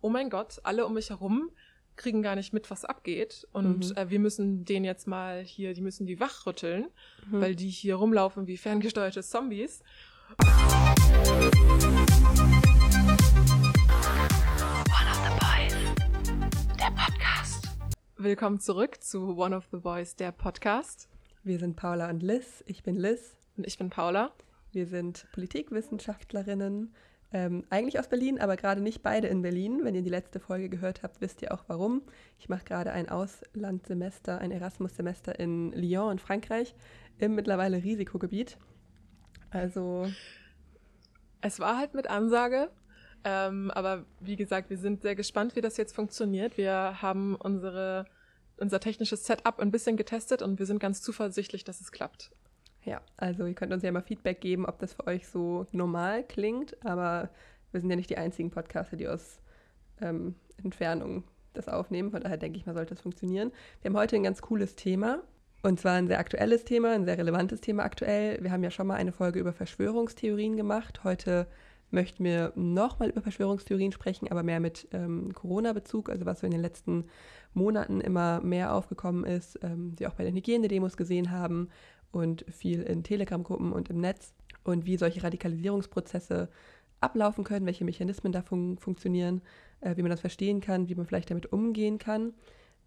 oh mein Gott, alle um mich herum kriegen gar nicht mit, was abgeht. Und Mhm. äh, wir müssen den jetzt mal hier, die müssen die wachrütteln, Mhm. weil die hier rumlaufen wie ferngesteuerte Zombies. One of the Boys, der Podcast. Willkommen zurück zu One of the Boys, der Podcast. Wir sind Paula und Liz. Ich bin Liz. Und ich bin Paula. Wir sind Politikwissenschaftlerinnen, ähm, eigentlich aus Berlin, aber gerade nicht beide in Berlin. Wenn ihr die letzte Folge gehört habt, wisst ihr auch warum. Ich mache gerade ein Auslandssemester, ein Erasmus-Semester in Lyon in Frankreich im mittlerweile Risikogebiet. Also Es war halt mit Ansage. Ähm, aber wie gesagt, wir sind sehr gespannt, wie das jetzt funktioniert. Wir haben unsere, unser technisches Setup ein bisschen getestet und wir sind ganz zuversichtlich, dass es klappt. Ja, also ihr könnt uns ja mal Feedback geben, ob das für euch so normal klingt. Aber wir sind ja nicht die einzigen Podcaster, die aus ähm, Entfernung das aufnehmen. Von daher denke ich mal, sollte das funktionieren. Wir haben heute ein ganz cooles Thema. Und zwar ein sehr aktuelles Thema, ein sehr relevantes Thema aktuell. Wir haben ja schon mal eine Folge über Verschwörungstheorien gemacht. Heute möchten wir nochmal über Verschwörungstheorien sprechen, aber mehr mit ähm, Corona-Bezug, also was so in den letzten Monaten immer mehr aufgekommen ist, ähm, die auch bei den Hygienedemos gesehen haben und viel in Telegram-Gruppen und im Netz und wie solche Radikalisierungsprozesse ablaufen können, welche Mechanismen da fun funktionieren, äh, wie man das verstehen kann, wie man vielleicht damit umgehen kann.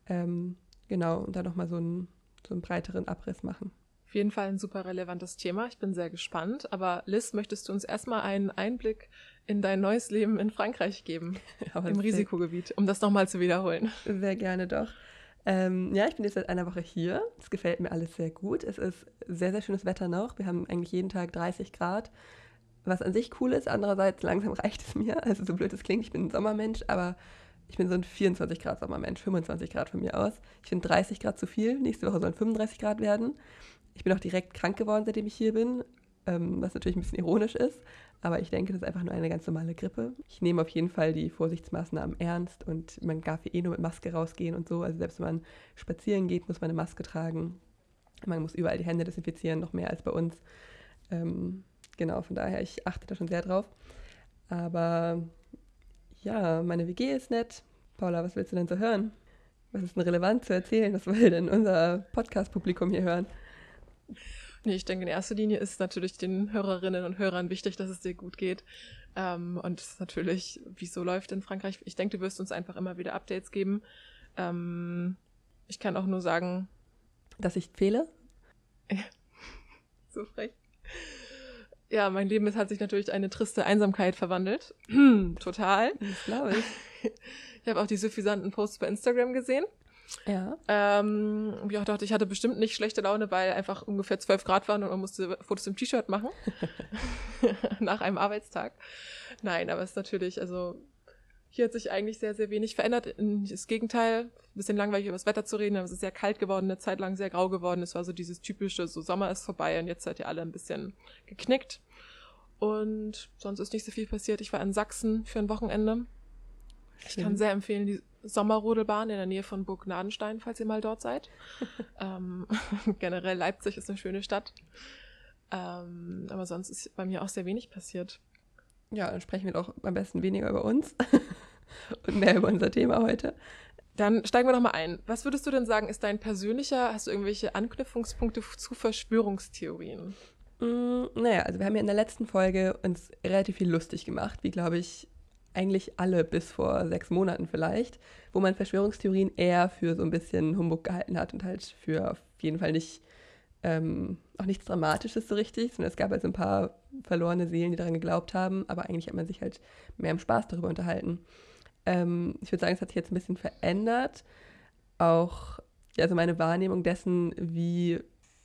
Ähm, genau, und dann nochmal so einen, so einen breiteren Abriss machen. Auf jeden Fall ein super relevantes Thema. Ich bin sehr gespannt. Aber Liz, möchtest du uns erstmal einen Einblick in dein neues Leben in Frankreich geben, im Risikogebiet, um das nochmal zu wiederholen? Sehr gerne doch. Ähm, ja, ich bin jetzt seit einer Woche hier. Es gefällt mir alles sehr gut. Es ist sehr, sehr schönes Wetter noch. Wir haben eigentlich jeden Tag 30 Grad, was an sich cool ist. Andererseits langsam reicht es mir. Also so blöd es klingt, ich bin ein Sommermensch, aber ich bin so ein 24 Grad Sommermensch, 25 Grad von mir aus. Ich finde 30 Grad zu viel. Nächste Woche sollen 35 Grad werden. Ich bin auch direkt krank geworden, seitdem ich hier bin, ähm, was natürlich ein bisschen ironisch ist. Aber ich denke, das ist einfach nur eine ganz normale Grippe. Ich nehme auf jeden Fall die Vorsichtsmaßnahmen ernst und man darf eh nur mit Maske rausgehen und so. Also selbst wenn man spazieren geht, muss man eine Maske tragen. Man muss überall die Hände desinfizieren, noch mehr als bei uns. Ähm, genau, von daher, ich achte da schon sehr drauf. Aber ja, meine WG ist nett. Paula, was willst du denn so hören? Was ist denn relevant zu erzählen? Was will denn unser Podcast-Publikum hier hören? Nee, ich denke, in erster Linie ist natürlich den Hörerinnen und Hörern wichtig, dass es dir gut geht. Ähm, und natürlich, wie es so läuft in Frankreich. Ich denke, du wirst uns einfach immer wieder Updates geben. Ähm, ich kann auch nur sagen, Dass ich fehle? so frech. Ja, mein Leben ist, hat sich natürlich in eine triste Einsamkeit verwandelt. Total. Das glaube ich. Ich habe auch die suffisanten Posts bei Instagram gesehen. Ja. Ähm, auch dachte, ich hatte bestimmt nicht schlechte Laune, weil einfach ungefähr 12 Grad waren und man musste Fotos im T-Shirt machen. Nach einem Arbeitstag. Nein, aber es ist natürlich, also hier hat sich eigentlich sehr, sehr wenig verändert. Das Gegenteil, ein bisschen langweilig über das Wetter zu reden, aber es ist sehr kalt geworden, eine Zeit lang sehr grau geworden. Es war so dieses typische, so Sommer ist vorbei und jetzt seid ihr alle ein bisschen geknickt. Und sonst ist nicht so viel passiert. Ich war in Sachsen für ein Wochenende. Ich kann sehr empfehlen, die Sommerrodelbahn in der Nähe von Burg Nadenstein, falls ihr mal dort seid. ähm, generell Leipzig ist eine schöne Stadt. Ähm, aber sonst ist bei mir auch sehr wenig passiert. Ja, dann sprechen wir doch am besten weniger über uns und mehr über unser Thema heute. Dann steigen wir noch mal ein. Was würdest du denn sagen, ist dein persönlicher, hast du irgendwelche Anknüpfungspunkte zu Verschwörungstheorien? Mm, naja, also wir haben ja in der letzten Folge uns relativ viel lustig gemacht, wie glaube ich eigentlich alle bis vor sechs Monaten vielleicht, wo man Verschwörungstheorien eher für so ein bisschen Humbug gehalten hat und halt für auf jeden Fall nicht, ähm, auch nichts Dramatisches so richtig, sondern es gab halt so ein paar verlorene Seelen, die daran geglaubt haben, aber eigentlich hat man sich halt mehr im Spaß darüber unterhalten. Ähm, ich würde sagen, es hat sich jetzt ein bisschen verändert. Auch, also meine Wahrnehmung dessen, wie,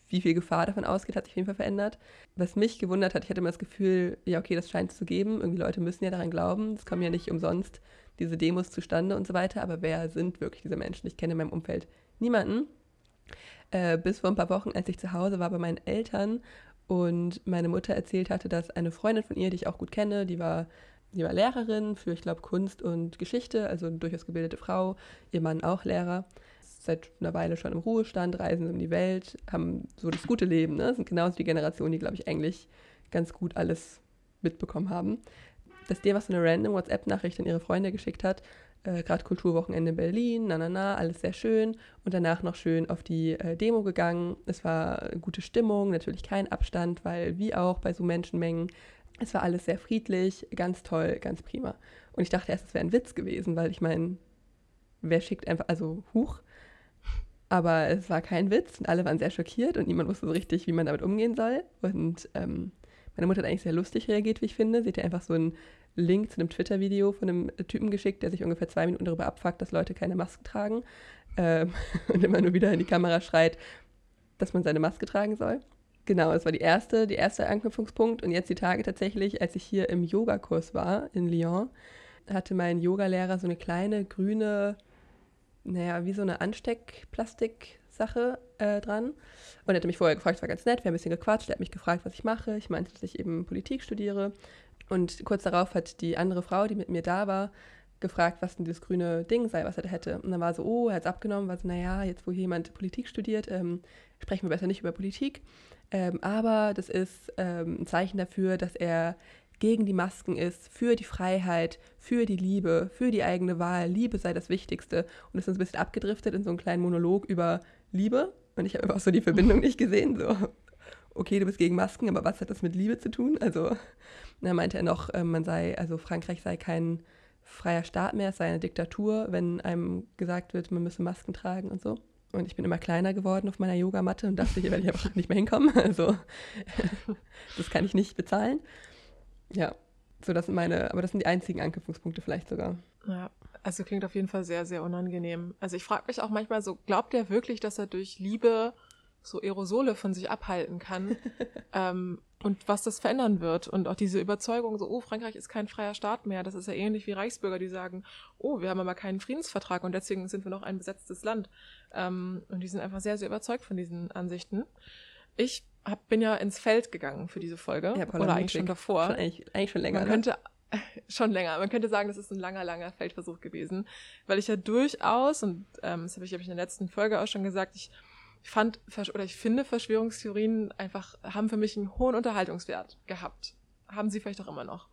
wie viel Gefahr davon ausgeht, hat sich auf jeden Fall verändert. Was mich gewundert hat, ich hatte immer das Gefühl, ja, okay, das scheint es zu geben. Irgendwie Leute müssen ja daran glauben. Es kommen ja nicht umsonst diese Demos zustande und so weiter. Aber wer sind wirklich diese Menschen? Ich kenne in meinem Umfeld niemanden. Äh, bis vor ein paar Wochen, als ich zu Hause war bei meinen Eltern und meine Mutter erzählt hatte, dass eine Freundin von ihr, die ich auch gut kenne, die war, die war Lehrerin für, ich glaube, Kunst und Geschichte, also eine durchaus gebildete Frau, ihr Mann auch Lehrer, seit einer Weile schon im Ruhestand, reisen um die Welt, haben so das gute Leben, ne? sind genauso die Generation, die, glaube ich, eigentlich ganz gut alles mitbekommen haben. dass die einfach so eine random WhatsApp-Nachricht an ihre Freunde geschickt hat. Äh, Gerade Kulturwochenende in Berlin, na na na, alles sehr schön. Und danach noch schön auf die äh, Demo gegangen. Es war gute Stimmung, natürlich kein Abstand, weil wie auch bei so Menschenmengen, es war alles sehr friedlich, ganz toll, ganz prima. Und ich dachte erst, es wäre ein Witz gewesen, weil ich meine, wer schickt einfach, also Huch. Aber es war kein Witz und alle waren sehr schockiert und niemand wusste so richtig, wie man damit umgehen soll. Und ähm, meine Mutter hat eigentlich sehr lustig reagiert, wie ich finde. Sie hat ja einfach so einen Link zu einem Twitter-Video von einem Typen geschickt, der sich ungefähr zwei Minuten darüber abfuckt, dass Leute keine Maske tragen. Ähm, und immer nur wieder in die Kamera schreit, dass man seine Maske tragen soll. Genau, das war die erste, der erste Anknüpfungspunkt. Und jetzt die Tage tatsächlich, als ich hier im Yogakurs war in Lyon, hatte mein Yogalehrer so eine kleine grüne, naja, wie so eine Ansteckplastik-Sache äh, dran. Und er hatte mich vorher gefragt, es war ganz nett, wir haben ein bisschen gequatscht, er hat mich gefragt, was ich mache. Ich meinte, dass ich eben Politik studiere. Und kurz darauf hat die andere Frau, die mit mir da war, gefragt, was denn dieses grüne Ding sei, was er da hätte. Und dann war so, oh, er hat es abgenommen, war so, naja, jetzt wo hier jemand Politik studiert, ähm, sprechen wir besser nicht über Politik. Ähm, aber das ist ähm, ein Zeichen dafür, dass er gegen die Masken ist, für die Freiheit, für die Liebe, für die eigene Wahl. Liebe sei das Wichtigste. Und ist uns ein bisschen abgedriftet in so einen kleinen Monolog über Liebe. Und ich habe einfach so die Verbindung nicht gesehen. So, okay, du bist gegen Masken, aber was hat das mit Liebe zu tun? Also, dann meinte er noch, äh, man sei, also Frankreich sei kein freier Staat mehr, es sei eine Diktatur, wenn einem gesagt wird, man müsse Masken tragen und so. Und ich bin immer kleiner geworden auf meiner Yogamatte und dachte, hier werde ich einfach nicht mehr hinkommen. Also, das kann ich nicht bezahlen. Ja, so das sind meine, aber das sind die einzigen Anknüpfungspunkte vielleicht sogar. Ja, also klingt auf jeden Fall sehr, sehr unangenehm. Also ich frage mich auch manchmal so, glaubt er wirklich, dass er durch Liebe so Aerosole von sich abhalten kann ähm, und was das verändern wird und auch diese Überzeugung so, oh, Frankreich ist kein freier Staat mehr. Das ist ja ähnlich wie Reichsbürger, die sagen, oh, wir haben aber keinen Friedensvertrag und deswegen sind wir noch ein besetztes Land. Ähm, und die sind einfach sehr, sehr überzeugt von diesen Ansichten. Ich hab, bin ja ins Feld gegangen für diese Folge. Ja, Paula, oder eigentlich schon davor. Schon, eigentlich, eigentlich schon länger. Man ne? könnte schon länger. Man könnte sagen, das ist ein langer, langer Feldversuch gewesen, weil ich ja durchaus und ähm, das habe ich, hab ich in der letzten Folge auch schon gesagt, ich, fand oder ich finde Verschwörungstheorien einfach haben für mich einen hohen Unterhaltungswert gehabt, haben sie vielleicht auch immer noch.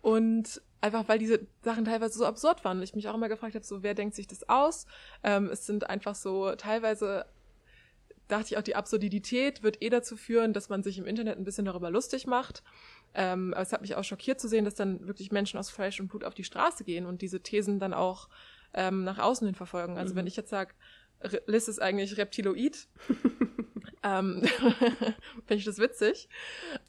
Und einfach weil diese Sachen teilweise so absurd waren ich mich auch immer gefragt habe, so wer denkt sich das aus? Ähm, es sind einfach so teilweise dachte ich auch, die Absurdität wird eh dazu führen, dass man sich im Internet ein bisschen darüber lustig macht. Ähm, aber es hat mich auch schockiert zu sehen, dass dann wirklich Menschen aus Fleisch und Blut auf die Straße gehen und diese Thesen dann auch ähm, nach außen hin verfolgen. Also mhm. wenn ich jetzt sage, Liz ist eigentlich Reptiloid, ähm, finde ich das witzig.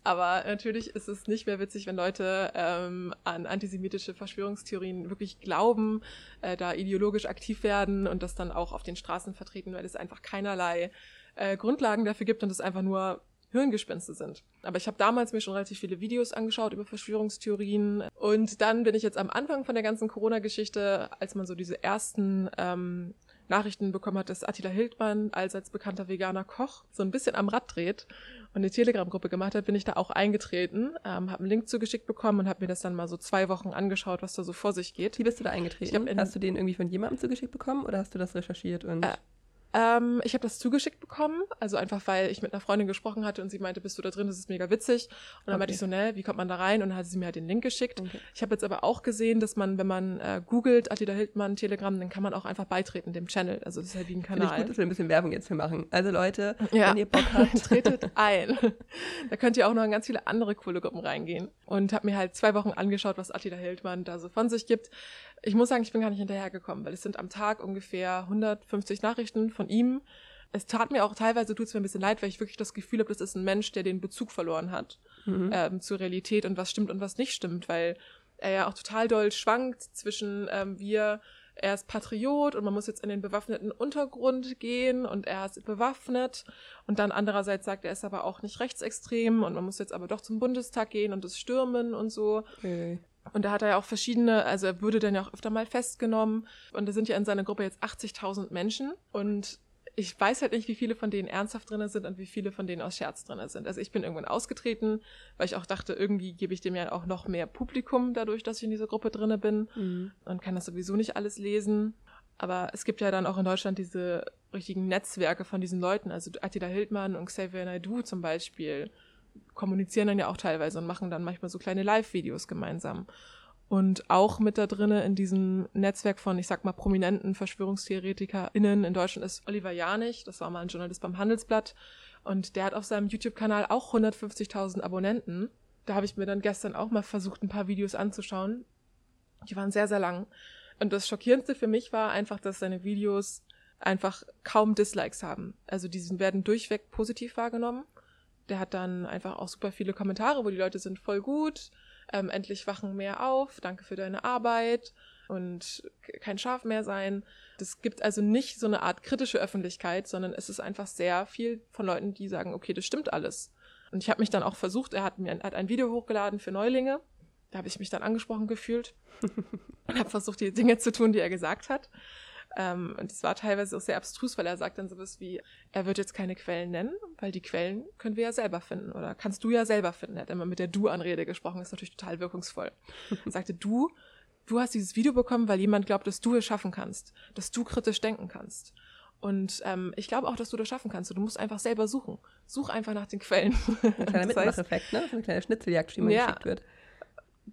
Aber natürlich ist es nicht mehr witzig, wenn Leute ähm, an antisemitische Verschwörungstheorien wirklich glauben, äh, da ideologisch aktiv werden und das dann auch auf den Straßen vertreten, weil es einfach keinerlei äh, Grundlagen dafür gibt und es einfach nur Hirngespinste sind. Aber ich habe damals mir schon relativ viele Videos angeschaut über Verschwörungstheorien und dann bin ich jetzt am Anfang von der ganzen Corona-Geschichte, als man so diese ersten ähm, Nachrichten bekommen hat, dass Attila Hildmann allseits bekannter veganer Koch so ein bisschen am Rad dreht und eine Telegram-Gruppe gemacht hat, bin ich da auch eingetreten, ähm, habe einen Link zugeschickt bekommen und habe mir das dann mal so zwei Wochen angeschaut, was da so vor sich geht. Wie bist du da eingetreten? hast du den irgendwie von jemandem zugeschickt bekommen oder hast du das recherchiert und? Äh, ähm, ich habe das zugeschickt bekommen, also einfach weil ich mit einer Freundin gesprochen hatte und sie meinte, bist du da drin, das ist mega witzig. Und dann okay. meinte ich so, ne, wie kommt man da rein? Und dann hat sie mir halt den Link geschickt. Okay. Ich habe jetzt aber auch gesehen, dass man, wenn man äh, googelt, Attila Hildmann, Telegram, dann kann man auch einfach beitreten dem Channel. Also das ist halt wie ein Kanal. Finde ich gut, dass wir ein bisschen Werbung jetzt für machen. Also Leute, ja. wenn ihr Bock habt, tretet ein. da könnt ihr auch noch in ganz viele andere coole Gruppen reingehen. Und habe mir halt zwei Wochen angeschaut, was Attila Hildmann da so von sich gibt. Ich muss sagen, ich bin gar nicht hinterhergekommen, weil es sind am Tag ungefähr 150 Nachrichten von ihm es tat mir auch teilweise, tut es mir ein bisschen leid, weil ich wirklich das Gefühl habe, das ist ein Mensch, der den Bezug verloren hat mhm. ähm, zur Realität und was stimmt und was nicht stimmt, weil er ja auch total doll schwankt zwischen ähm, wir, er ist Patriot und man muss jetzt in den bewaffneten Untergrund gehen und er ist bewaffnet und dann andererseits sagt er ist aber auch nicht rechtsextrem und man muss jetzt aber doch zum Bundestag gehen und es stürmen und so. Okay. Und da hat er ja auch verschiedene, also er wurde dann ja auch öfter mal festgenommen. Und da sind ja in seiner Gruppe jetzt 80.000 Menschen. Und ich weiß halt nicht, wie viele von denen ernsthaft drin sind und wie viele von denen aus Scherz drin sind. Also ich bin irgendwann ausgetreten, weil ich auch dachte, irgendwie gebe ich dem ja auch noch mehr Publikum dadurch, dass ich in dieser Gruppe drinne bin mhm. und kann das sowieso nicht alles lesen. Aber es gibt ja dann auch in Deutschland diese richtigen Netzwerke von diesen Leuten, also Attila Hildmann und Xavier Naidoo zum Beispiel. Kommunizieren dann ja auch teilweise und machen dann manchmal so kleine Live-Videos gemeinsam. Und auch mit da drinne in diesem Netzwerk von, ich sag mal, prominenten VerschwörungstheoretikerInnen in Deutschland ist Oliver Janich, das war mal ein Journalist beim Handelsblatt. Und der hat auf seinem YouTube-Kanal auch 150.000 Abonnenten. Da habe ich mir dann gestern auch mal versucht, ein paar Videos anzuschauen. Die waren sehr, sehr lang. Und das Schockierendste für mich war einfach, dass seine Videos einfach kaum Dislikes haben. Also die werden durchweg positiv wahrgenommen. Der hat dann einfach auch super viele Kommentare, wo die Leute sind voll gut, ähm, endlich wachen mehr auf, danke für deine Arbeit und kein Schaf mehr sein. Das gibt also nicht so eine Art kritische Öffentlichkeit, sondern es ist einfach sehr viel von Leuten, die sagen, okay, das stimmt alles. Und ich habe mich dann auch versucht, er hat mir hat ein Video hochgeladen für Neulinge. Da habe ich mich dann angesprochen gefühlt und habe versucht, die Dinge zu tun, die er gesagt hat. Ähm, und es war teilweise auch sehr abstrus, weil er sagt dann sowas wie, er wird jetzt keine Quellen nennen, weil die Quellen können wir ja selber finden oder kannst du ja selber finden. Er hat immer mit der Du-Anrede gesprochen, ist natürlich total wirkungsvoll. Er sagte, du, du hast dieses Video bekommen, weil jemand glaubt, dass du es schaffen kannst, dass du kritisch denken kannst. Und ähm, ich glaube auch, dass du das schaffen kannst. Du musst einfach selber suchen. Such einfach nach den Quellen. Ein kleiner Mitmacheffekt, ne? So eine kleine Schnitzeljagd, die man ja, geschickt wird.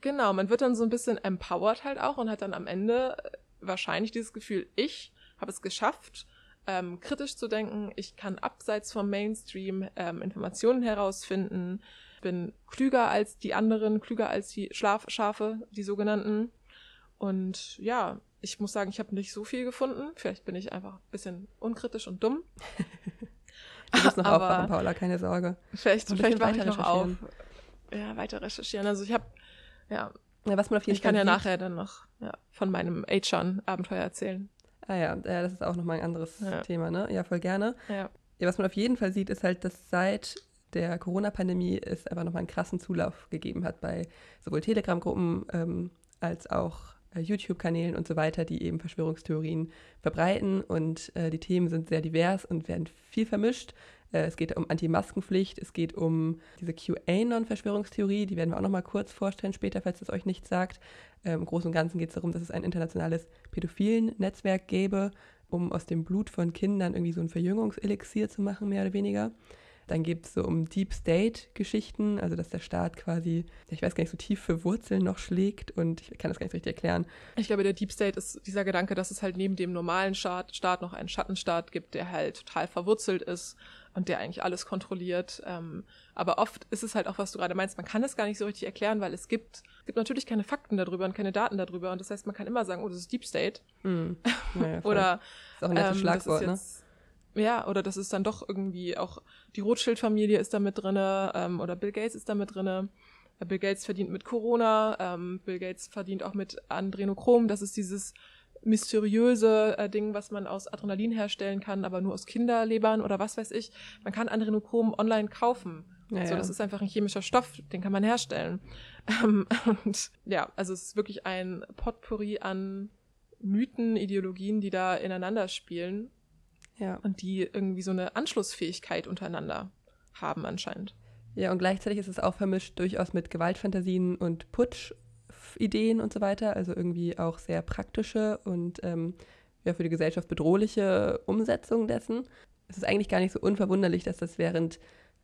Genau, man wird dann so ein bisschen empowered halt auch und hat dann am Ende wahrscheinlich dieses Gefühl, ich habe es geschafft, ähm, kritisch zu denken, ich kann abseits vom Mainstream ähm, Informationen herausfinden, bin klüger als die anderen, klüger als die Schlaf Schafe, die sogenannten. Und ja, ich muss sagen, ich habe nicht so viel gefunden. Vielleicht bin ich einfach ein bisschen unkritisch und dumm. du musst noch aufwachen, Paula, keine Sorge. Vielleicht, vielleicht wache ich noch auf. Ja, weiter recherchieren. Also ich habe, ja, ja, was man auf jeden ich Fall kann ja nachher dann noch ja, von meinem Achan-Abenteuer erzählen. Ah ja, das ist auch nochmal ein anderes ja. Thema, ne? Ja, voll gerne. Ja. ja. Was man auf jeden Fall sieht, ist halt, dass seit der Corona-Pandemie es einfach nochmal einen krassen Zulauf gegeben hat bei sowohl Telegram-Gruppen ähm, als auch äh, YouTube-Kanälen und so weiter, die eben Verschwörungstheorien verbreiten. Und äh, die Themen sind sehr divers und werden viel vermischt. Äh, es geht um Anti-Maskenpflicht, es geht um diese QAnon-Verschwörungstheorie, die werden wir auch noch mal kurz vorstellen später, falls es euch nichts sagt. Ähm, Im Großen und Ganzen geht es darum, dass es ein internationales pädophilen Netzwerk gäbe, um aus dem Blut von Kindern irgendwie so ein Verjüngungselixier zu machen, mehr oder weniger. Dann geht es so um Deep State-Geschichten, also dass der Staat quasi, ich weiß gar nicht, so tief für Wurzeln noch schlägt und ich kann das gar nicht richtig erklären. Ich glaube, der Deep State ist dieser Gedanke, dass es halt neben dem normalen Staat noch einen Schattenstaat gibt, der halt total verwurzelt ist und der eigentlich alles kontrolliert. Ähm, aber oft ist es halt auch, was du gerade meinst, man kann es gar nicht so richtig erklären, weil es gibt, gibt natürlich keine Fakten darüber und keine Daten darüber. Und das heißt, man kann immer sagen, oh, das ist Deep State. Mm. Naja, oder das ist auch ein nettes ähm, Schlagwort, ne? jetzt, ne? Ja, oder das ist dann doch irgendwie auch die Rothschild-Familie ist da mit drinne ähm, oder Bill Gates ist da mit drinne. Bill Gates verdient mit Corona, ähm, Bill Gates verdient auch mit Adrenochrom. Das ist dieses mysteriöse äh, Ding, was man aus Adrenalin herstellen kann, aber nur aus Kinderlebern oder was weiß ich. Man kann Adrenochrom online kaufen. Ja, so, das ist einfach ein chemischer Stoff, den kann man herstellen. Ähm, und ja, also es ist wirklich ein Potpourri an Mythen, Ideologien, die da ineinander spielen. Ja. Und die irgendwie so eine Anschlussfähigkeit untereinander haben anscheinend. Ja, und gleichzeitig ist es auch vermischt durchaus mit Gewaltfantasien und Putsch Ideen und so weiter, also irgendwie auch sehr praktische und ähm, ja, für die Gesellschaft bedrohliche Umsetzung dessen. Es ist eigentlich gar nicht so unverwunderlich, dass das während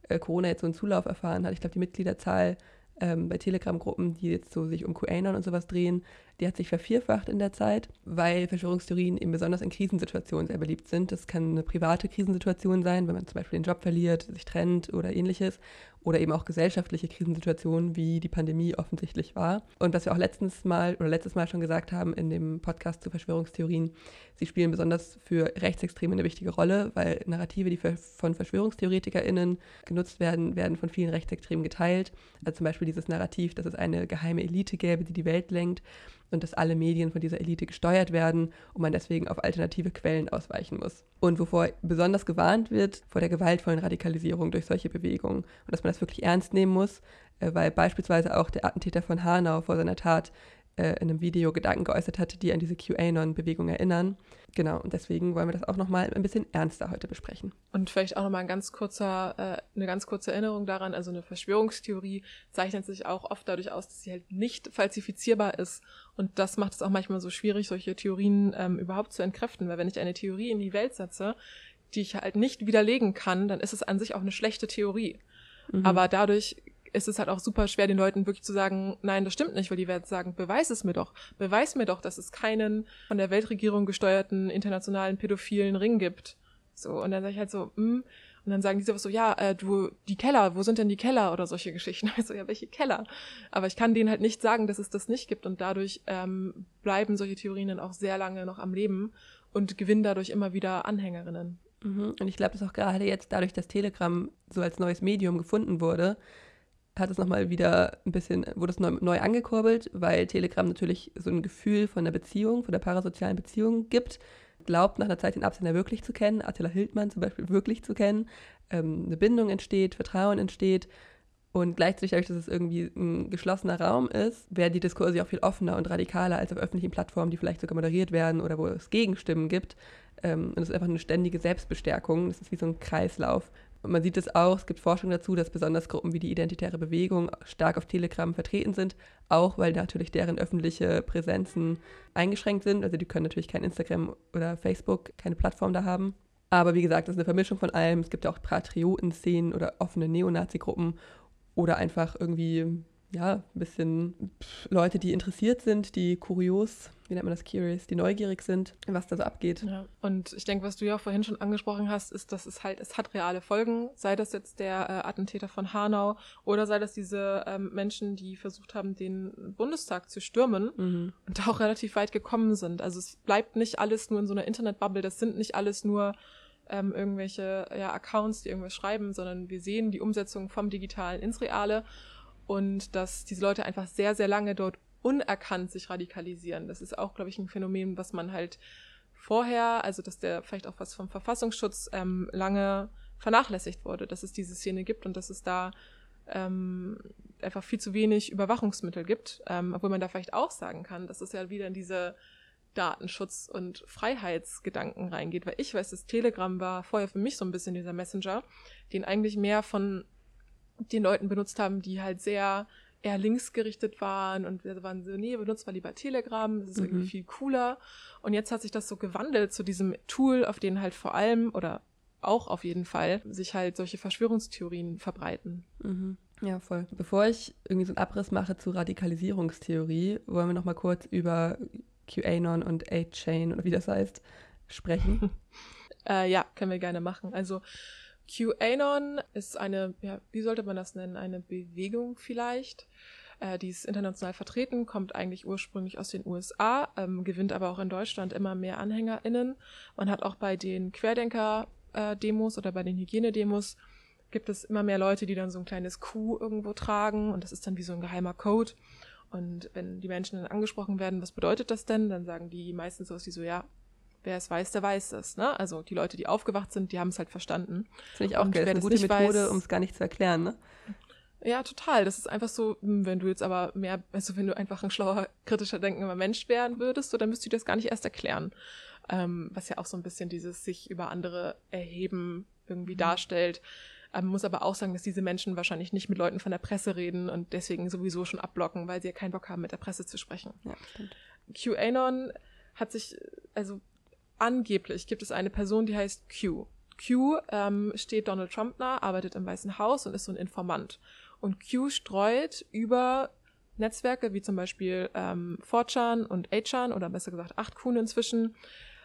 äh, Corona jetzt so einen Zulauf erfahren hat. Ich glaube, die Mitgliederzahl ähm, bei Telegram-Gruppen, die jetzt so sich um QAnon und sowas drehen, die hat sich vervierfacht in der Zeit, weil Verschwörungstheorien eben besonders in Krisensituationen sehr beliebt sind. Das kann eine private Krisensituation sein, wenn man zum Beispiel den Job verliert, sich trennt oder ähnliches. Oder eben auch gesellschaftliche Krisensituationen, wie die Pandemie offensichtlich war. Und was wir auch letztens mal oder letztes Mal schon gesagt haben in dem Podcast zu Verschwörungstheorien, sie spielen besonders für Rechtsextreme eine wichtige Rolle, weil Narrative, die von VerschwörungstheoretikerInnen genutzt werden, werden von vielen Rechtsextremen geteilt. Also zum Beispiel dieses Narrativ, dass es eine geheime Elite gäbe, die die Welt lenkt und dass alle Medien von dieser Elite gesteuert werden und man deswegen auf alternative Quellen ausweichen muss. Und wovor besonders gewarnt wird, vor der gewaltvollen Radikalisierung durch solche Bewegungen und dass man das wirklich ernst nehmen muss, äh, weil beispielsweise auch der Attentäter von Hanau vor seiner Tat äh, in einem Video Gedanken geäußert hatte, die an diese QAnon-Bewegung erinnern. Genau, und deswegen wollen wir das auch nochmal ein bisschen ernster heute besprechen. Und vielleicht auch nochmal ein ganz kurzer, äh, eine ganz kurze Erinnerung daran, also eine Verschwörungstheorie zeichnet sich auch oft dadurch aus, dass sie halt nicht falsifizierbar ist. Und das macht es auch manchmal so schwierig, solche Theorien ähm, überhaupt zu entkräften, weil wenn ich eine Theorie in die Welt setze, die ich halt nicht widerlegen kann, dann ist es an sich auch eine schlechte Theorie. Mhm. Aber dadurch ist es halt auch super schwer, den Leuten wirklich zu sagen, nein, das stimmt nicht, weil die werden sagen, beweis es mir doch. Beweis mir doch, dass es keinen von der Weltregierung gesteuerten internationalen pädophilen Ring gibt. So, und dann sage ich halt so, hm. Und dann sagen die sowas so, ja, äh, du, die Keller, wo sind denn die Keller oder solche Geschichten? Also, ja, welche Keller? Aber ich kann denen halt nicht sagen, dass es das nicht gibt und dadurch ähm, bleiben solche Theorien dann auch sehr lange noch am Leben und gewinnen dadurch immer wieder Anhängerinnen. Mhm. Und ich glaube, dass auch gerade jetzt, dadurch, dass Telegram so als neues Medium gefunden wurde, hat es nochmal wieder ein bisschen, wurde es neu, neu angekurbelt, weil Telegram natürlich so ein Gefühl von einer Beziehung, von der parasozialen Beziehung gibt. Glaubt nach einer Zeit den Absender wirklich zu kennen, Attila Hildmann zum Beispiel wirklich zu kennen. Ähm, eine Bindung entsteht, Vertrauen entsteht. Und gleichzeitig dadurch, dass es irgendwie ein geschlossener Raum ist, werden die Diskurse auch viel offener und radikaler als auf öffentlichen Plattformen, die vielleicht sogar moderiert werden oder wo es Gegenstimmen gibt. Ähm, und es ist einfach eine ständige Selbstbestärkung. Das ist wie so ein Kreislauf. Und man sieht es auch, es gibt Forschung dazu, dass besonders Gruppen wie die Identitäre Bewegung stark auf Telegram vertreten sind, auch weil natürlich deren öffentliche Präsenzen eingeschränkt sind. Also die können natürlich kein Instagram oder Facebook, keine Plattform da haben. Aber wie gesagt, das ist eine Vermischung von allem. Es gibt auch Patrioten-Szenen oder offene Neonazi-Gruppen oder einfach irgendwie ja, ein bisschen Leute, die interessiert sind, die kurios, wie nennt man das, curious, die neugierig sind, was da so abgeht. Ja. Und ich denke, was du ja auch vorhin schon angesprochen hast, ist, dass es halt, es hat reale Folgen, sei das jetzt der äh, Attentäter von Hanau oder sei das diese ähm, Menschen, die versucht haben, den Bundestag zu stürmen Mhm. und da auch relativ weit gekommen sind. Also es bleibt nicht alles nur in so einer Internetbubble, das sind nicht alles nur ähm, irgendwelche ja, Accounts, die irgendwas schreiben, sondern wir sehen die Umsetzung vom Digitalen ins Reale und dass diese Leute einfach sehr, sehr lange dort unerkannt sich radikalisieren. Das ist auch, glaube ich, ein Phänomen, was man halt vorher, also dass der vielleicht auch was vom Verfassungsschutz ähm, lange vernachlässigt wurde, dass es diese Szene gibt und dass es da ähm, einfach viel zu wenig Überwachungsmittel gibt, ähm, obwohl man da vielleicht auch sagen kann, dass es ja wieder in diese Datenschutz- und Freiheitsgedanken reingeht, weil ich weiß, das Telegram war vorher für mich so ein bisschen dieser Messenger, den eigentlich mehr von den Leuten benutzt haben, die halt sehr eher linksgerichtet waren und wir waren so, nee, benutzt mal lieber Telegram, das ist Mhm. irgendwie viel cooler. Und jetzt hat sich das so gewandelt zu diesem Tool, auf den halt vor allem oder auch auf jeden Fall sich halt solche Verschwörungstheorien verbreiten. Mhm. Ja, voll. Bevor ich irgendwie so einen Abriss mache zu Radikalisierungstheorie, wollen wir noch mal kurz über QAnon und 8chain oder wie das heißt sprechen. Äh, ja, können wir gerne machen. Also QAnon ist eine, ja, wie sollte man das nennen? Eine Bewegung vielleicht. Äh, die ist international vertreten, kommt eigentlich ursprünglich aus den USA, ähm, gewinnt aber auch in Deutschland immer mehr AnhängerInnen. Man hat auch bei den Querdenker-Demos oder bei den Hygienedemos gibt es immer mehr Leute, die dann so ein kleines Q irgendwo tragen und das ist dann wie so ein geheimer Code. Und wenn die Menschen dann angesprochen werden, was bedeutet das denn? Dann sagen die meistens sowas wie so, ja, wer es weiß, der weiß es. Ne? Also die Leute, die aufgewacht sind, die haben es halt verstanden. Finde ich auch geil. Das ist eine gute Methode, um es gar nicht zu erklären, ne? Ja, total. Das ist einfach so, hm, wenn du jetzt aber mehr, also wenn du einfach ein schlauer, kritischer denkender Mensch werden würdest, so, dann müsstest du das gar nicht erst erklären. Ähm, was ja auch so ein bisschen dieses sich über andere erheben irgendwie darstellt. Ähm, Man muss aber auch sagen, dass diese Menschen wahrscheinlich nicht mit Leuten von der Presse reden und deswegen sowieso schon abblocken, weil sie ja keinen Bock haben, mit der Presse zu sprechen. Ja, stimmt. QAnon hat sich, also angeblich gibt es eine Person, die heißt Q. Q ähm, steht Donald Trump nah, arbeitet im Weißen Haus und ist so ein Informant. Und Q streut über Netzwerke wie zum Beispiel ähm, 4chan und 8chan oder besser gesagt 8kun inzwischen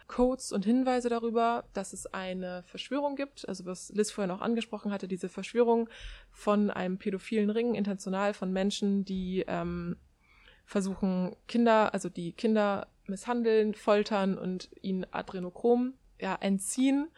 Codes und Hinweise darüber, dass es eine Verschwörung gibt, also was Liz vorher noch angesprochen hatte, diese Verschwörung von einem pädophilen Ring international von Menschen, die ähm, versuchen Kinder, also die Kinder misshandeln, foltern und ihnen Adrenochrom ja, entziehen.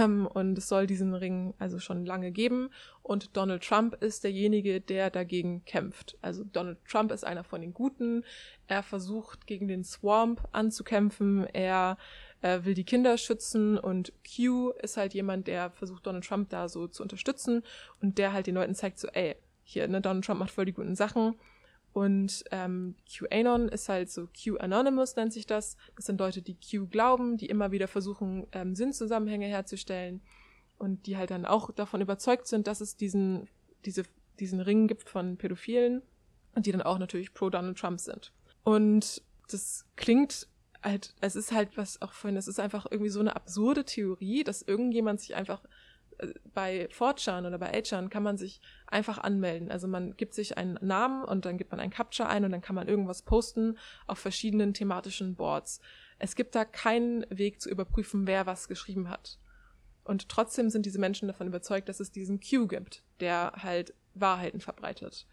Ähm, und es soll diesen Ring also schon lange geben. Und Donald Trump ist derjenige, der dagegen kämpft. Also Donald Trump ist einer von den Guten. Er versucht gegen den Swamp anzukämpfen. Er äh, will die Kinder schützen und Q ist halt jemand, der versucht Donald Trump da so zu unterstützen und der halt den Leuten zeigt so, ey, hier, ne, Donald Trump macht voll die guten Sachen. Und ähm, QAnon ist halt so Q Anonymous nennt sich das. Das sind Leute, die Q glauben, die immer wieder versuchen, ähm, Sinnzusammenhänge herzustellen und die halt dann auch davon überzeugt sind, dass es diesen, diese, diesen Ring gibt von Pädophilen und die dann auch natürlich pro Donald Trump sind. Und das klingt halt, es ist halt was auch vorhin, es ist einfach irgendwie so eine absurde Theorie, dass irgendjemand sich einfach bei 4chan oder bei 8chan kann man sich einfach anmelden. Also man gibt sich einen Namen und dann gibt man ein Capture ein und dann kann man irgendwas posten auf verschiedenen thematischen Boards. Es gibt da keinen Weg zu überprüfen, wer was geschrieben hat. Und trotzdem sind diese Menschen davon überzeugt, dass es diesen Q gibt, der halt Wahrheiten verbreitet.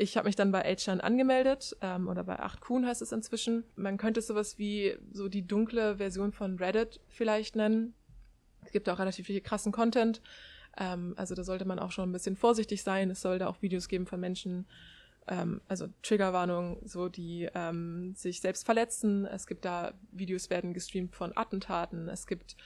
Ich habe mich dann bei 8chan angemeldet, ähm, oder bei 8kun heißt es inzwischen. Man könnte es sowas wie so die dunkle Version von Reddit vielleicht nennen. Es gibt auch relativ viel krassen Content. Ähm, also da sollte man auch schon ein bisschen vorsichtig sein. Es soll da auch Videos geben von Menschen, ähm, also Triggerwarnung, so die ähm, sich selbst verletzen. Es gibt da Videos werden gestreamt von Attentaten. Es gibt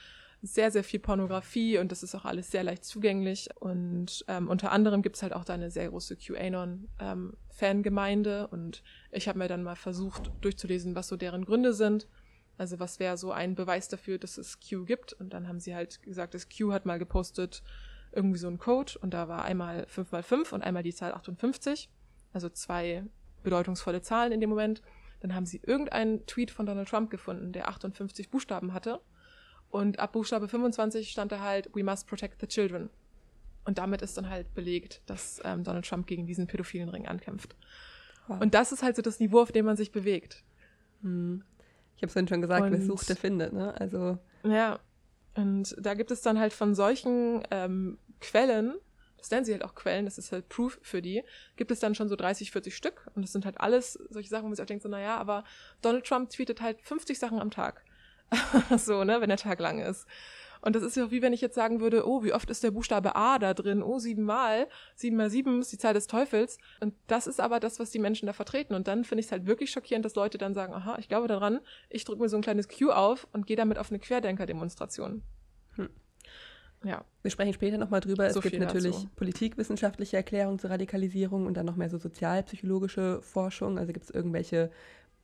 sehr, sehr viel Pornografie und das ist auch alles sehr leicht zugänglich. Und ähm, unter anderem gibt es halt auch da eine sehr große QAnon-Fangemeinde ähm, und ich habe mir dann mal versucht durchzulesen, was so deren Gründe sind. Also was wäre so ein Beweis dafür, dass es Q gibt? Und dann haben sie halt gesagt, dass Q hat mal gepostet irgendwie so einen Code und da war einmal 5x5 und einmal die Zahl 58, also zwei bedeutungsvolle Zahlen in dem Moment. Dann haben sie irgendeinen Tweet von Donald Trump gefunden, der 58 Buchstaben hatte und ab Buchstabe 25 stand da halt, we must protect the children. Und damit ist dann halt belegt, dass ähm, Donald Trump gegen diesen pädophilen Ring ankämpft. Wow. Und das ist halt so das Niveau, auf dem man sich bewegt. Hm. Ich habe es vorhin schon gesagt, wer sucht, der findet, ne? Also. Ja. Und da gibt es dann halt von solchen ähm, Quellen, das nennen sie halt auch Quellen, das ist halt Proof für die, gibt es dann schon so 30, 40 Stück. Und das sind halt alles solche Sachen, wo man sich auch denkt, so, naja, aber Donald Trump tweetet halt 50 Sachen am Tag. so, ne, wenn der Tag lang ist. Und das ist ja auch wie wenn ich jetzt sagen würde, oh, wie oft ist der Buchstabe A da drin? Oh, siebenmal. Sieben mal sieben ist die Zahl des Teufels. Und das ist aber das, was die Menschen da vertreten. Und dann finde ich es halt wirklich schockierend, dass Leute dann sagen, aha, ich glaube daran, ich drücke mir so ein kleines Q auf und gehe damit auf eine Querdenker-Demonstration. Hm. Ja. Wir sprechen später nochmal drüber. So es gibt natürlich dazu. politikwissenschaftliche Erklärungen zur Radikalisierung und dann noch mehr so sozialpsychologische Forschung. Also gibt es irgendwelche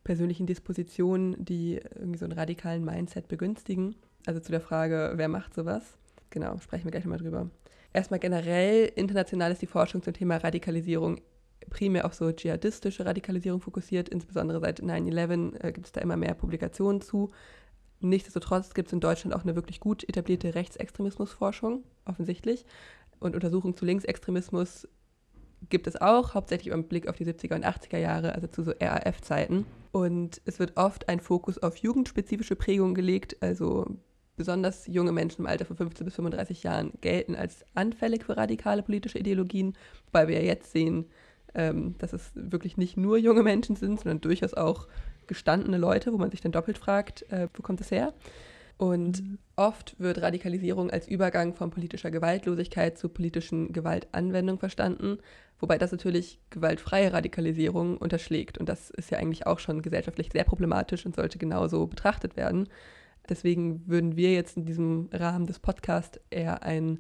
persönlichen Dispositionen, die irgendwie so einen radikalen Mindset begünstigen. Also zu der Frage, wer macht sowas? Genau, sprechen wir gleich nochmal drüber. Erstmal generell, international ist die Forschung zum Thema Radikalisierung primär auf so dschihadistische Radikalisierung fokussiert. Insbesondere seit 9-11 äh, gibt es da immer mehr Publikationen zu. Nichtsdestotrotz gibt es in Deutschland auch eine wirklich gut etablierte Rechtsextremismusforschung, offensichtlich. Und Untersuchungen zu Linksextremismus gibt es auch, hauptsächlich im Blick auf die 70er und 80er Jahre, also zu so RAF-Zeiten. Und es wird oft ein Fokus auf jugendspezifische Prägungen gelegt, also besonders junge Menschen im Alter von 15 bis 35 Jahren gelten als anfällig für radikale politische Ideologien, wobei wir ja jetzt sehen, ähm, dass es wirklich nicht nur junge Menschen sind, sondern durchaus auch gestandene Leute, wo man sich dann doppelt fragt, äh, wo kommt das her? Und mhm. oft wird Radikalisierung als Übergang von politischer Gewaltlosigkeit zu politischen Gewaltanwendung verstanden, wobei das natürlich gewaltfreie Radikalisierung unterschlägt. Und das ist ja eigentlich auch schon gesellschaftlich sehr problematisch und sollte genauso betrachtet werden. Deswegen würden wir jetzt in diesem Rahmen des Podcasts eher ein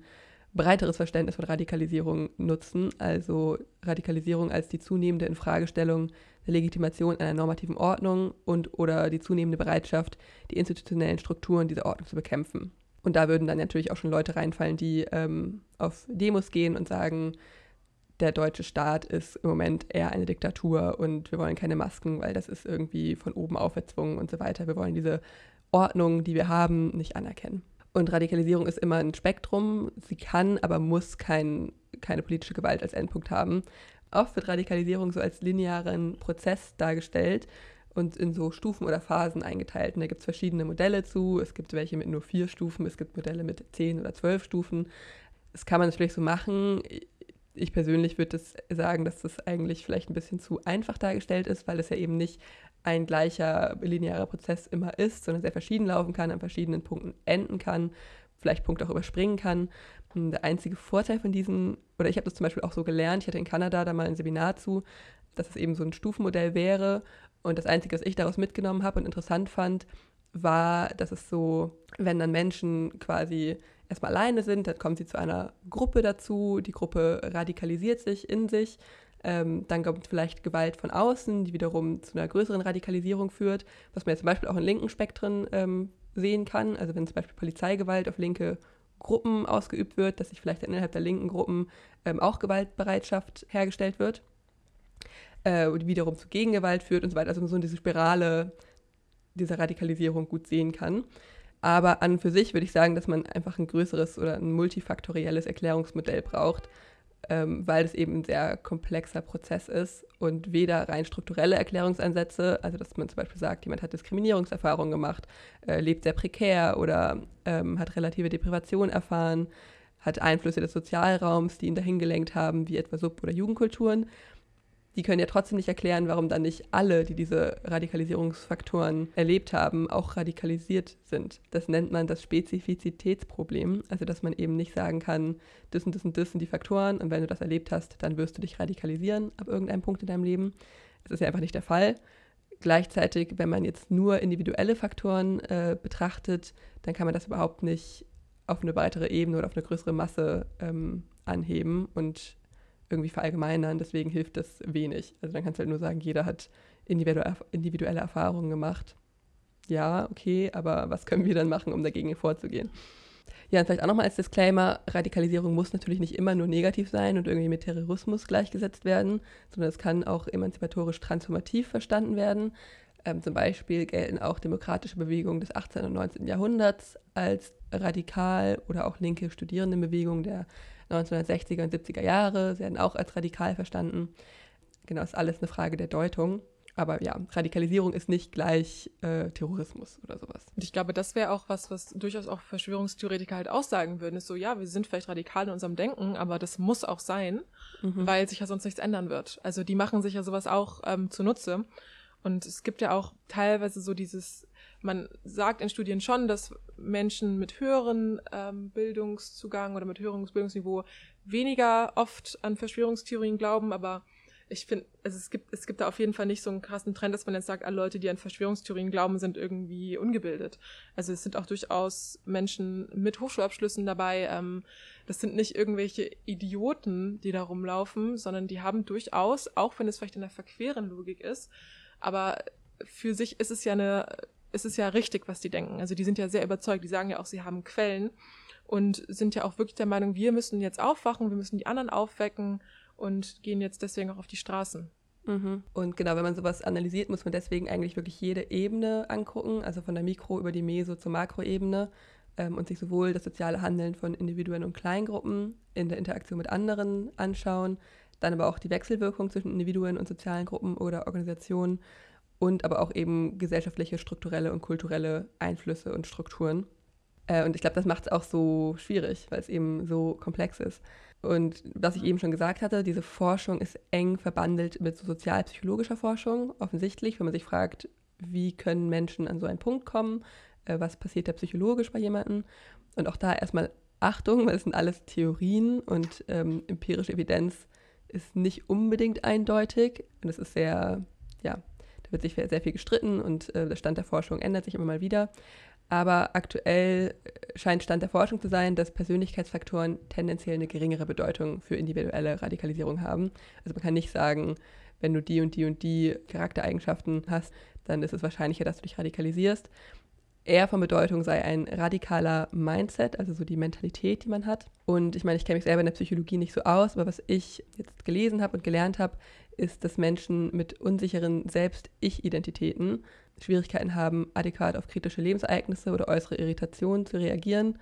breiteres Verständnis von Radikalisierung nutzen, also Radikalisierung als die zunehmende Infragestellung der Legitimation einer normativen Ordnung und oder die zunehmende Bereitschaft, die institutionellen Strukturen dieser Ordnung zu bekämpfen. Und da würden dann natürlich auch schon Leute reinfallen, die ähm, auf Demos gehen und sagen, der deutsche Staat ist im Moment eher eine Diktatur und wir wollen keine Masken, weil das ist irgendwie von oben auferzwungen und so weiter. Wir wollen diese Ordnung, die wir haben, nicht anerkennen. Und Radikalisierung ist immer ein Spektrum. Sie kann, aber muss kein, keine politische Gewalt als Endpunkt haben. Oft wird Radikalisierung so als linearen Prozess dargestellt und in so Stufen oder Phasen eingeteilt. Und da gibt es verschiedene Modelle zu. Es gibt welche mit nur vier Stufen, es gibt Modelle mit zehn oder zwölf Stufen. Das kann man natürlich so machen. Ich persönlich würde sagen, dass das eigentlich vielleicht ein bisschen zu einfach dargestellt ist, weil es ja eben nicht ein gleicher linearer Prozess immer ist, sondern sehr verschieden laufen kann, an verschiedenen Punkten enden kann, vielleicht Punkte auch überspringen kann. Und der einzige Vorteil von diesen, oder ich habe das zum Beispiel auch so gelernt, ich hatte in Kanada da mal ein Seminar zu, dass es eben so ein Stufenmodell wäre. Und das Einzige, was ich daraus mitgenommen habe und interessant fand, war, dass es so, wenn dann Menschen quasi erstmal alleine sind, dann kommen sie zu einer Gruppe dazu, die Gruppe radikalisiert sich in sich, ähm, dann kommt vielleicht Gewalt von außen, die wiederum zu einer größeren Radikalisierung führt, was man ja zum Beispiel auch in linken Spektren ähm, sehen kann. Also wenn zum Beispiel Polizeigewalt auf linke Gruppen ausgeübt wird, dass sich vielleicht innerhalb der linken Gruppen ähm, auch Gewaltbereitschaft hergestellt wird, äh, die wiederum zu Gegengewalt führt und so weiter. Also so diese Spirale dieser Radikalisierung gut sehen kann. Aber an und für sich würde ich sagen, dass man einfach ein größeres oder ein multifaktorielles Erklärungsmodell braucht, ähm, weil es eben ein sehr komplexer Prozess ist und weder rein strukturelle Erklärungsansätze, also dass man zum Beispiel sagt, jemand hat Diskriminierungserfahrungen gemacht, äh, lebt sehr prekär oder ähm, hat relative Deprivation erfahren, hat Einflüsse des Sozialraums, die ihn dahin gelenkt haben, wie etwa Sub- oder Jugendkulturen, die können ja trotzdem nicht erklären, warum dann nicht alle, die diese Radikalisierungsfaktoren erlebt haben, auch radikalisiert sind. Das nennt man das Spezifizitätsproblem, also dass man eben nicht sagen kann, das und das und das sind die Faktoren und wenn du das erlebt hast, dann wirst du dich radikalisieren ab irgendeinem Punkt in deinem Leben. Das ist ja einfach nicht der Fall. Gleichzeitig, wenn man jetzt nur individuelle Faktoren äh, betrachtet, dann kann man das überhaupt nicht auf eine weitere Ebene oder auf eine größere Masse ähm, anheben und irgendwie verallgemeinern, deswegen hilft das wenig. Also dann kannst du halt nur sagen, jeder hat individuelle Erfahrungen gemacht. Ja, okay, aber was können wir dann machen, um dagegen vorzugehen? Ja, und vielleicht auch nochmal als Disclaimer, Radikalisierung muss natürlich nicht immer nur negativ sein und irgendwie mit Terrorismus gleichgesetzt werden, sondern es kann auch emanzipatorisch transformativ verstanden werden. Ähm, zum Beispiel gelten auch demokratische Bewegungen des 18. und 19. Jahrhunderts als radikal oder auch linke Studierendenbewegungen der 1960er und 70er Jahre. Sie werden auch als radikal verstanden. Genau, ist alles eine Frage der Deutung. Aber ja, Radikalisierung ist nicht gleich äh, Terrorismus oder sowas. Und ich glaube, das wäre auch was, was durchaus auch Verschwörungstheoretiker halt aussagen würden. Ist so, ja, wir sind vielleicht radikal in unserem Denken, aber das muss auch sein, mhm. weil sich ja sonst nichts ändern wird. Also die machen sich ja sowas auch ähm, zunutze. Und es gibt ja auch teilweise so dieses man sagt in Studien schon, dass Menschen mit höheren ähm, Bildungszugang oder mit höherem Bildungsniveau weniger oft an Verschwörungstheorien glauben, aber ich finde, also es gibt, es gibt da auf jeden Fall nicht so einen krassen Trend, dass man jetzt sagt, alle Leute, die an Verschwörungstheorien glauben, sind irgendwie ungebildet. Also es sind auch durchaus Menschen mit Hochschulabschlüssen dabei. Ähm, das sind nicht irgendwelche Idioten, die da rumlaufen, sondern die haben durchaus, auch wenn es vielleicht in der verqueren Logik ist, aber für sich ist es ja eine ist es ja richtig, was die denken. Also die sind ja sehr überzeugt, die sagen ja auch, sie haben Quellen und sind ja auch wirklich der Meinung, wir müssen jetzt aufwachen, wir müssen die anderen aufwecken und gehen jetzt deswegen auch auf die Straßen. Mhm. Und genau, wenn man sowas analysiert, muss man deswegen eigentlich wirklich jede Ebene angucken, also von der Mikro- über die Meso- zur Makroebene ähm, und sich sowohl das soziale Handeln von Individuen und Kleingruppen in der Interaktion mit anderen anschauen, dann aber auch die Wechselwirkung zwischen Individuen und sozialen Gruppen oder Organisationen und aber auch eben gesellschaftliche, strukturelle und kulturelle Einflüsse und Strukturen. Äh, und ich glaube, das macht es auch so schwierig, weil es eben so komplex ist. Und was ich eben schon gesagt hatte, diese Forschung ist eng verbandelt mit so sozialpsychologischer Forschung, offensichtlich, wenn man sich fragt, wie können Menschen an so einen Punkt kommen, äh, was passiert da psychologisch bei jemandem. Und auch da erstmal Achtung, weil es sind alles Theorien und ähm, empirische Evidenz ist nicht unbedingt eindeutig. Und es ist sehr, ja, da wird sich sehr viel gestritten und äh, der Stand der Forschung ändert sich immer mal wieder. Aber aktuell äh, scheint Stand der Forschung zu sein, dass Persönlichkeitsfaktoren tendenziell eine geringere Bedeutung für individuelle Radikalisierung haben. Also man kann nicht sagen, wenn du die und die und die Charaktereigenschaften hast, dann ist es wahrscheinlicher, dass du dich radikalisierst. Eher von Bedeutung sei ein radikaler Mindset, also so die Mentalität, die man hat. Und ich meine, ich kenne mich selber in der Psychologie nicht so aus, aber was ich jetzt gelesen habe und gelernt habe, ist, dass Menschen mit unsicheren Selbst-Ich-Identitäten Schwierigkeiten haben, adäquat auf kritische Lebensereignisse oder äußere Irritationen zu reagieren.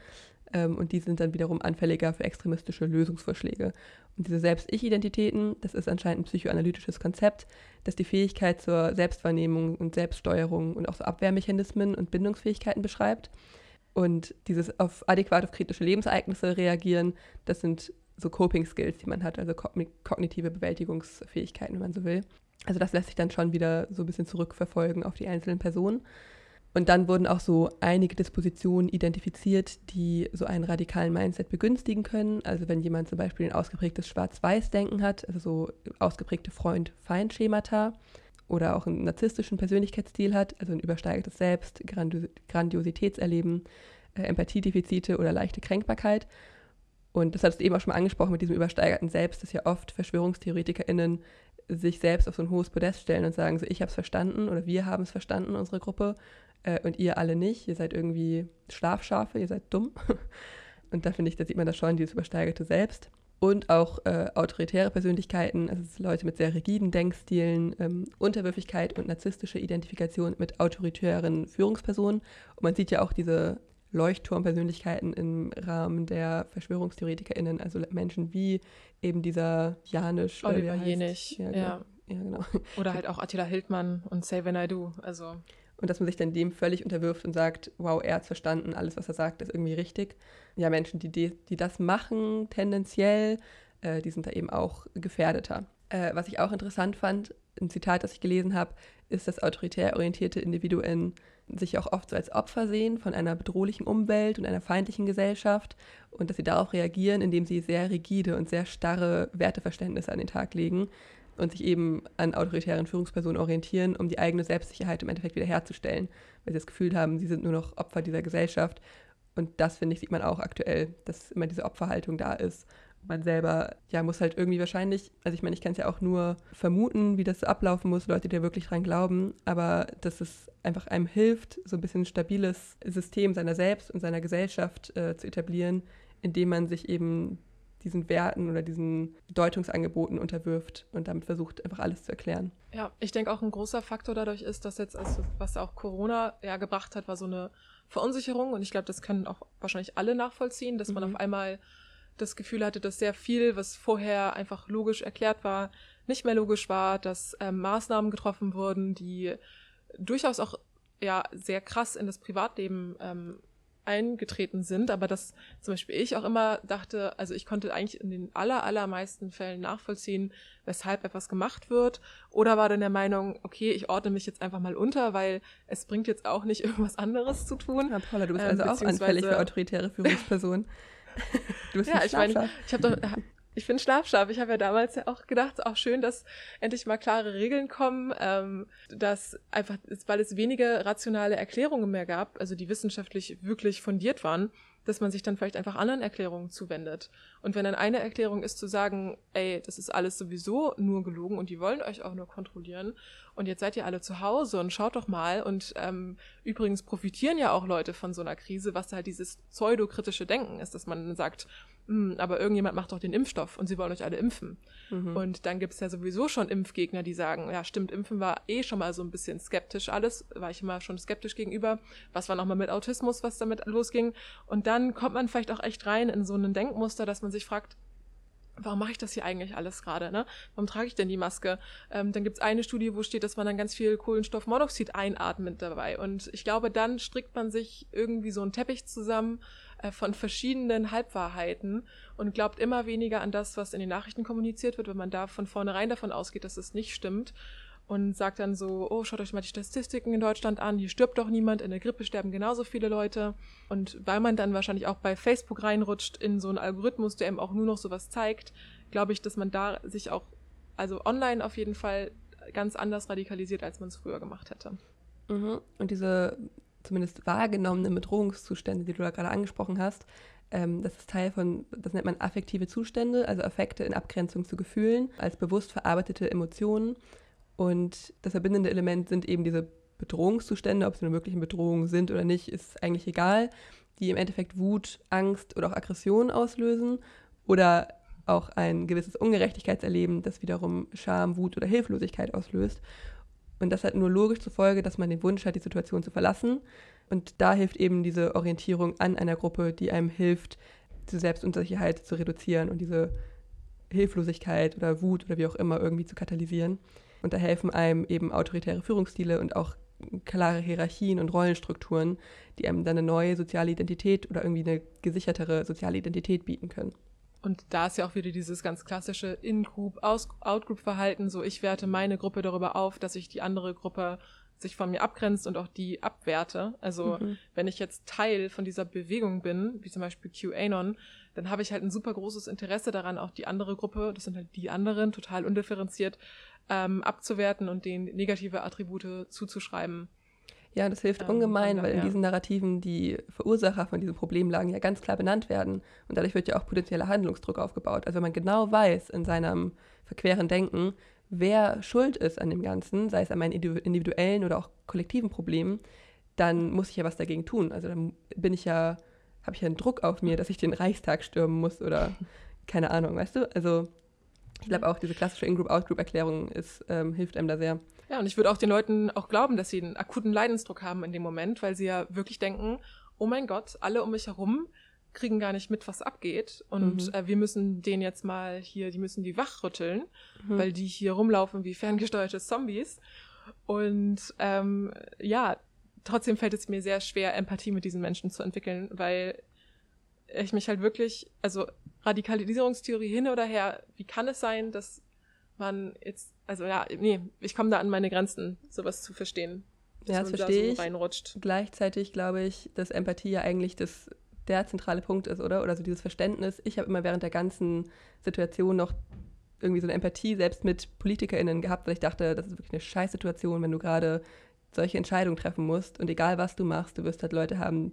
Ähm, und die sind dann wiederum anfälliger für extremistische Lösungsvorschläge. Und diese Selbst-Ich-Identitäten, das ist anscheinend ein psychoanalytisches Konzept, das die Fähigkeit zur Selbstwahrnehmung und Selbststeuerung und auch so Abwehrmechanismen und Bindungsfähigkeiten beschreibt. Und dieses auf adäquat auf kritische Lebensereignisse reagieren, das sind so Coping-Skills, die man hat, also kognitive Bewältigungsfähigkeiten, wenn man so will. Also das lässt sich dann schon wieder so ein bisschen zurückverfolgen auf die einzelnen Personen. Und dann wurden auch so einige Dispositionen identifiziert, die so einen radikalen Mindset begünstigen können. Also wenn jemand zum Beispiel ein ausgeprägtes Schwarz-Weiß-Denken hat, also so ausgeprägte Freund-Feind-Schemata oder auch einen narzisstischen Persönlichkeitsstil hat, also ein übersteigertes Selbst, Grandiositätserleben, äh, Empathiedefizite oder leichte Kränkbarkeit und das hast du eben auch schon mal angesprochen mit diesem übersteigerten Selbst, dass ja oft VerschwörungstheoretikerInnen sich selbst auf so ein hohes Podest stellen und sagen so, ich habe es verstanden oder wir haben es verstanden, unsere Gruppe, äh, und ihr alle nicht. Ihr seid irgendwie Schlafschafe, ihr seid dumm. Und da finde ich, da sieht man das schon, dieses übersteigerte Selbst. und auch äh, autoritäre Persönlichkeiten, also Leute mit sehr rigiden Denkstilen, ähm, Unterwürfigkeit und narzisstische Identifikation mit autoritären Führungspersonen. Und man sieht ja auch diese Leuchtturmpersönlichkeiten im Rahmen der VerschwörungstheoretikerInnen, also Menschen wie eben dieser Janisch. Oliver er. Jenich, Ja, ja. genau. ja, genau. Oder halt auch Attila Hildmann und Say When I Do. Also, Und dass man sich dann dem völlig unterwirft und sagt, wow, er hat verstanden, alles, was er sagt, ist irgendwie richtig. Ja, Menschen, die, die, die das machen, tendenziell, äh, die sind da eben auch gefährdeter. Äh, was ich auch interessant fand, ein Zitat, das ich gelesen habe, ist, dass autoritär orientierte Individuen sich auch oft so als Opfer sehen von einer bedrohlichen Umwelt und einer feindlichen Gesellschaft und dass sie darauf reagieren, indem sie sehr rigide und sehr starre Werteverständnisse an den Tag legen und sich eben an autoritären Führungspersonen orientieren, um die eigene Selbstsicherheit im Endeffekt wiederherzustellen, weil sie das Gefühl haben, sie sind nur noch Opfer dieser Gesellschaft. Und das, finde ich, sieht man auch aktuell, dass immer diese Opferhaltung da ist. Man selber, ja, muss halt irgendwie wahrscheinlich, also ich meine, ich kann es ja auch nur vermuten, wie das so ablaufen muss, Leute, die da wirklich dran glauben, aber dass es einfach einem hilft, so ein bisschen ein stabiles System seiner selbst und seiner Gesellschaft äh, zu etablieren, indem man sich eben diesen Werten oder diesen Deutungsangeboten unterwirft und damit versucht, einfach alles zu erklären. ja, ich denke auch ein großer Faktor dadurch ist, dass jetzt, also, was auch Corona ja gebracht hat, war so eine Verunsicherung. Und ich glaube, das können auch wahrscheinlich alle nachvollziehen, dass man Mhm. auf einmal das Gefühl hatte, dass sehr viel, was vorher einfach logisch erklärt war, nicht mehr logisch war, dass ähm, Maßnahmen getroffen wurden, die durchaus auch ja sehr krass in das Privatleben ähm, eingetreten sind, aber dass zum Beispiel ich auch immer dachte, also ich konnte eigentlich in den aller, allermeisten Fällen nachvollziehen, weshalb etwas gemacht wird, oder war dann der Meinung, okay, ich ordne mich jetzt einfach mal unter, weil es bringt jetzt auch nicht irgendwas anderes zu tun. Ja, Paula, du bist Ähm, also auch anfällig für autoritäre Führungspersonen. du bist Ja, ich meine, ich habe doch, ich bin schlafscharf. Ich habe ja damals ja auch gedacht, auch schön, dass endlich mal klare Regeln kommen, ähm, dass einfach, weil es wenige rationale Erklärungen mehr gab, also die wissenschaftlich wirklich fundiert waren, dass man sich dann vielleicht einfach anderen Erklärungen zuwendet. Und wenn dann eine Erklärung ist zu sagen, ey, das ist alles sowieso nur gelogen und die wollen euch auch nur kontrollieren und jetzt seid ihr alle zu Hause und schaut doch mal und ähm, übrigens profitieren ja auch Leute von so einer Krise, was halt dieses pseudokritische Denken ist, dass man sagt, "Hm, aber irgendjemand macht doch den Impfstoff und sie wollen euch alle impfen. Mhm. Und dann gibt's ja sowieso schon Impfgegner, die sagen, ja stimmt, Impfen war eh schon mal so ein bisschen skeptisch alles, war ich immer schon skeptisch gegenüber. Was war nochmal mit Autismus, was damit losging? Und dann kommt man vielleicht auch echt rein in so ein Denkmuster, dass man sich fragt, warum mache ich das hier eigentlich alles gerade? Ne? Warum trage ich denn die Maske? Ähm, dann gibt's eine Studie, wo steht, dass man dann ganz viel Kohlenstoffmonoxid einatmet dabei. Und ich glaube, dann strickt man sich irgendwie so einen Teppich zusammen von verschiedenen Halbwahrheiten und glaubt immer weniger an das, was in den Nachrichten kommuniziert wird, wenn man da von vornherein davon ausgeht, dass es nicht stimmt. Und sagt dann so, oh, schaut euch mal die Statistiken in Deutschland an, hier stirbt doch niemand, in der Grippe sterben genauso viele Leute. Und weil man dann wahrscheinlich auch bei Facebook reinrutscht in so einen Algorithmus, der eben auch nur noch sowas zeigt, glaube ich, dass man da sich auch, also online auf jeden Fall ganz anders radikalisiert, als man es früher gemacht hätte. Mhm. Und diese zumindest wahrgenommenen Bedrohungszustände, die du da gerade angesprochen hast, ähm, das ist Teil von, das nennt man affektive Zustände, also Affekte in Abgrenzung zu Gefühlen, als bewusst verarbeitete Emotionen. Und das verbindende Element sind eben diese Bedrohungszustände, ob sie eine Bedrohung sind oder nicht, ist eigentlich egal, die im Endeffekt Wut, Angst oder auch Aggression auslösen oder auch ein gewisses Ungerechtigkeitserleben, das wiederum Scham, Wut oder Hilflosigkeit auslöst. Und das hat nur logisch zur Folge, dass man den Wunsch hat, die Situation zu verlassen. Und da hilft eben diese Orientierung an einer Gruppe, die einem hilft, diese Selbstunsicherheit zu reduzieren und diese Hilflosigkeit oder Wut oder wie auch immer irgendwie zu katalysieren. Und da helfen einem eben autoritäre Führungsstile und auch klare Hierarchien und Rollenstrukturen, die einem dann eine neue soziale Identität oder irgendwie eine gesichertere soziale Identität bieten können. Und da ist ja auch wieder dieses ganz klassische In-Group, Out-Group-Verhalten. So, ich werte meine Gruppe darüber auf, dass ich die andere Gruppe sich von mir abgrenzt und auch die abwerte. Also, Mhm. wenn ich jetzt Teil von dieser Bewegung bin, wie zum Beispiel QAnon, dann habe ich halt ein super großes Interesse daran, auch die andere Gruppe, das sind halt die anderen, total undifferenziert, ähm, abzuwerten und denen negative Attribute zuzuschreiben. Ja, das hilft Ähm, ungemein, von weil in daher- diesen Narrativen die Verursacher von diesen Problemlagen ja ganz klar benannt werden. Und dadurch wird ja auch potenzieller Handlungsdruck aufgebaut. Also wenn man genau weiß in seinem verqueren Denken, wer schuld ist an dem Ganzen, sei es an meinen individu- individuellen oder auch kollektiven Problemen, dann muss ich ja was dagegen tun. Also dann bin ich ja, habe ich ja einen Druck auf mir, dass ich den Reichstag stürmen muss oder keine Ahnung, weißt du? Also ich glaube auch, diese klassische In-Group-Out-Group-Erklärung ähm, hilft einem da sehr. Ja, und ich würde auch den Leuten auch glauben, dass sie einen akuten Leidensdruck haben in dem Moment, weil sie ja wirklich denken, oh mein Gott, alle um mich herum kriegen gar nicht mit, was abgeht. Und Mhm. äh, wir müssen denen jetzt mal hier, die müssen die wachrütteln, Mhm. weil die hier rumlaufen wie ferngesteuerte Zombies. Und ähm, ja, trotzdem fällt es mir sehr schwer, Empathie mit diesen Menschen zu entwickeln, weil ich mich halt wirklich, also Radikalisierungstheorie hin oder her, wie kann es sein, dass man jetzt, also ja, nee, ich komme da an meine Grenzen, sowas zu verstehen. Ja, das man da verstehe so ich. reinrutscht. Gleichzeitig glaube ich, dass Empathie ja eigentlich das, der zentrale Punkt ist, oder? Oder so dieses Verständnis. Ich habe immer während der ganzen Situation noch irgendwie so eine Empathie selbst mit PolitikerInnen gehabt, weil ich dachte, das ist wirklich eine Scheißsituation, wenn du gerade solche Entscheidungen treffen musst und egal was du machst, du wirst halt Leute haben,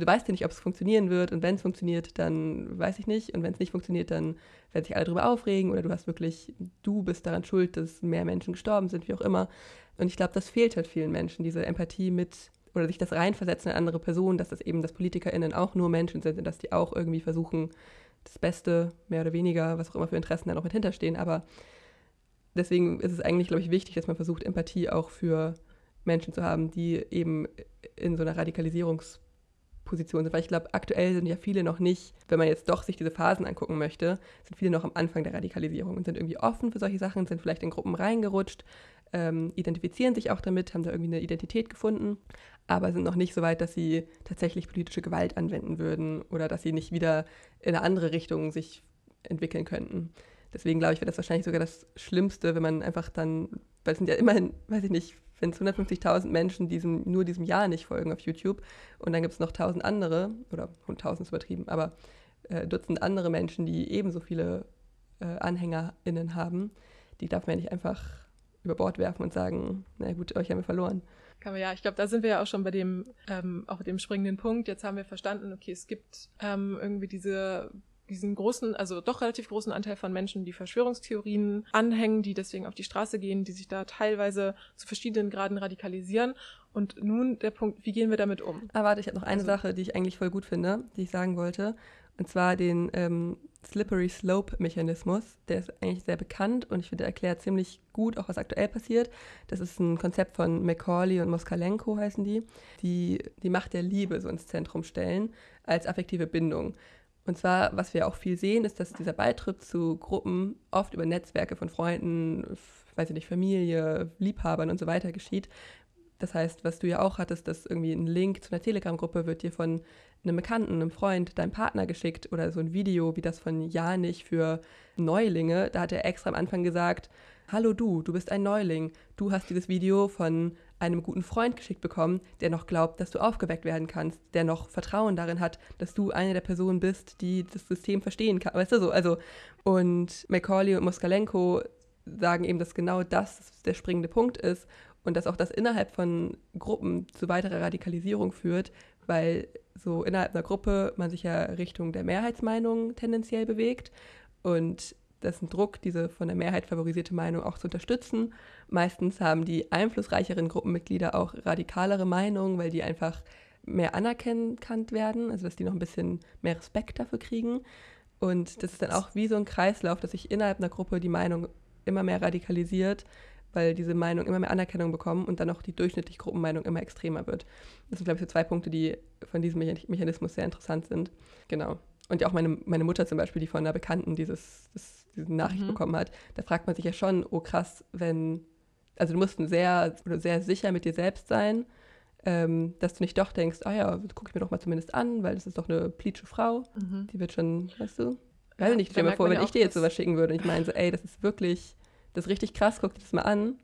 du weißt ja nicht, ob es funktionieren wird und wenn es funktioniert, dann weiß ich nicht und wenn es nicht funktioniert, dann werden sich alle darüber aufregen oder du hast wirklich, du bist daran schuld, dass mehr Menschen gestorben sind, wie auch immer. Und ich glaube, das fehlt halt vielen Menschen, diese Empathie mit oder sich das reinversetzen in andere Personen, dass das eben, dass PolitikerInnen auch nur Menschen sind und dass die auch irgendwie versuchen, das Beste, mehr oder weniger, was auch immer für Interessen da noch mit hinterstehen. Aber deswegen ist es eigentlich, glaube ich, wichtig, dass man versucht, Empathie auch für Menschen zu haben, die eben in so einer Radikalisierungsposition sind. Weil ich glaube, aktuell sind ja viele noch nicht, wenn man jetzt doch sich diese Phasen angucken möchte, sind viele noch am Anfang der Radikalisierung und sind irgendwie offen für solche Sachen, sind vielleicht in Gruppen reingerutscht, ähm, identifizieren sich auch damit, haben da irgendwie eine Identität gefunden, aber sind noch nicht so weit, dass sie tatsächlich politische Gewalt anwenden würden oder dass sie nicht wieder in eine andere Richtung sich entwickeln könnten. Deswegen glaube ich, wäre das wahrscheinlich sogar das Schlimmste, wenn man einfach dann, weil es sind ja immerhin, weiß ich nicht, wenn es 150.000 Menschen diesem, nur diesem Jahr nicht folgen auf YouTube und dann gibt es noch 1000 andere, oder 1000 ist übertrieben, aber äh, Dutzend andere Menschen, die ebenso viele äh, AnhängerInnen haben, die darf man ja nicht einfach über Bord werfen und sagen, na gut, euch haben wir verloren. Ja, ich glaube, da sind wir ja auch schon bei dem, ähm, auch dem springenden Punkt. Jetzt haben wir verstanden, okay, es gibt ähm, irgendwie diese diesen großen, also doch relativ großen Anteil von Menschen, die Verschwörungstheorien anhängen, die deswegen auf die Straße gehen, die sich da teilweise zu verschiedenen Graden radikalisieren. Und nun der Punkt, wie gehen wir damit um? Ah, warte, ich habe noch eine Also- Sache, die ich eigentlich voll gut finde, die ich sagen wollte. Und zwar den ähm, Slippery Slope Mechanismus. Der ist eigentlich sehr bekannt und ich finde, er erklärt ziemlich gut, auch was aktuell passiert. Das ist ein Konzept von Macaulay und Moskalenko heißen die, die die Macht der Liebe so ins Zentrum stellen als affektive Bindung. Und zwar, was wir auch viel sehen, ist, dass dieser Beitritt zu Gruppen oft über Netzwerke von Freunden, weiß ich nicht, Familie, Liebhabern und so weiter geschieht. Das heißt, was du ja auch hattest, dass irgendwie ein Link zu einer Telegram-Gruppe wird dir von einem Bekannten, einem Freund, deinem Partner geschickt oder so ein Video wie das von Janich für Neulinge. Da hat er extra am Anfang gesagt, hallo du, du bist ein Neuling. Du hast dieses Video von einem guten Freund geschickt bekommen, der noch glaubt, dass du aufgeweckt werden kannst, der noch Vertrauen darin hat, dass du eine der Personen bist, die das System verstehen kann. Weißt du so? Also, und Macaulay und Moskalenko sagen eben, dass genau das der springende Punkt ist und dass auch das innerhalb von Gruppen zu weiterer Radikalisierung führt, weil so innerhalb einer Gruppe man sich ja Richtung der Mehrheitsmeinung tendenziell bewegt und ein Druck, diese von der Mehrheit favorisierte Meinung auch zu unterstützen. Meistens haben die einflussreicheren Gruppenmitglieder auch radikalere Meinungen, weil die einfach mehr anerkannt werden, also dass die noch ein bisschen mehr Respekt dafür kriegen. Und das ist dann auch wie so ein Kreislauf, dass sich innerhalb einer Gruppe die Meinung immer mehr radikalisiert, weil diese Meinung immer mehr Anerkennung bekommen und dann auch die durchschnittliche Gruppenmeinung immer extremer wird. Das sind, glaube ich, so zwei Punkte, die von diesem Mechan- Mechanismus sehr interessant sind. Genau. Und ja auch meine, meine Mutter zum Beispiel, die von einer Bekannten dieses, diese Nachricht Mhm. bekommen hat, da fragt man sich ja schon, oh krass, wenn, also du musst sehr, sehr sicher mit dir selbst sein, ähm, dass du nicht doch denkst, ah ja, gucke ich mir doch mal zumindest an, weil das ist doch eine plitsche Frau, die wird schon, weißt du? Weiß Ja, ich nicht, stell dir mal vor, wenn ich dir jetzt sowas schicken würde und ich meine so, ey, das ist wirklich, das ist richtig krass, guck dir das mal an.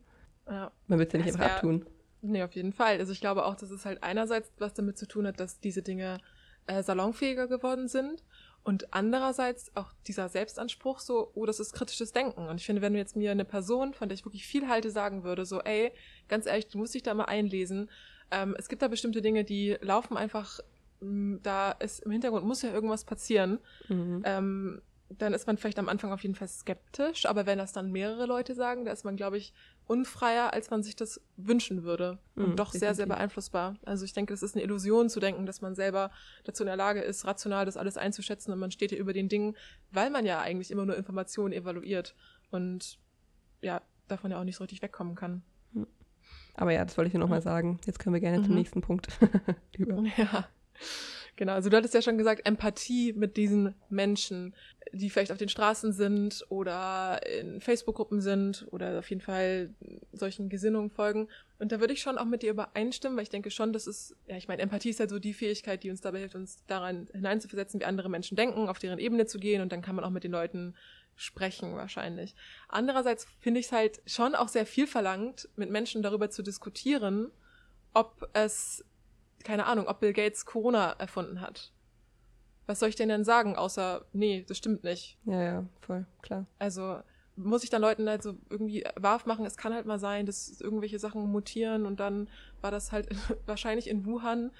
Ja. Man wird es ja nicht Das einfach wär- abtun. Nee, auf jeden Fall. Also ich glaube auch, dass es halt einerseits was damit zu tun hat, dass diese Dinge äh, salonfähiger geworden sind und andererseits auch dieser Selbstanspruch so, oh, das ist kritisches Denken. Und ich finde, wenn du jetzt mir eine Person, von der ich wirklich viel halte, sagen würde, so, ey, ganz ehrlich, du musst dich da mal einlesen. Ähm, es gibt da bestimmte Dinge, die laufen einfach, mh, da ist im Hintergrund muss ja irgendwas passieren. Mhm. Ähm, dann ist man vielleicht am Anfang auf jeden Fall skeptisch, aber wenn das dann mehrere Leute sagen, da ist man, glaube ich, unfreier, als man sich das wünschen würde. Und Mm, doch sehr, sehr definitiv. beeinflussbar. Also ich denke, das ist eine Illusion zu denken, dass man selber dazu in der Lage ist, rational das alles einzuschätzen und man steht hier über den Dingen, weil man ja eigentlich immer nur Informationen evaluiert und ja, davon ja auch nicht so richtig wegkommen kann. Aber ja, das wollte ich dir nochmal sagen. Jetzt können wir gerne zum Mhm. nächsten Punkt über. Ja, genau. Also du hattest ja schon gesagt, Empathie mit diesen Menschen, die vielleicht auf den Straßen sind oder in Facebook-Gruppen sind oder auf jeden Fall solchen Gesinnungen folgen. Und da würde ich schon auch mit dir übereinstimmen, weil ich denke schon, das ist, ja, ich meine, Empathie ist ja so die Fähigkeit, die uns dabei hilft, uns daran hineinzuversetzen, wie andere Menschen denken, auf deren Ebene zu gehen und dann kann man auch mit den Leuten sprechen wahrscheinlich. Andererseits finde ich es halt schon auch sehr viel verlangt, mit Menschen darüber zu diskutieren, ob es keine Ahnung, ob Bill Gates Corona erfunden hat. Was soll ich denn denn sagen, außer, nee, das stimmt nicht. Ja, ja, voll, klar. Also muss ich dann Leuten halt so irgendwie wahr machen, es kann halt mal sein, dass irgendwelche Sachen mutieren und dann war das halt wahrscheinlich in Wuhan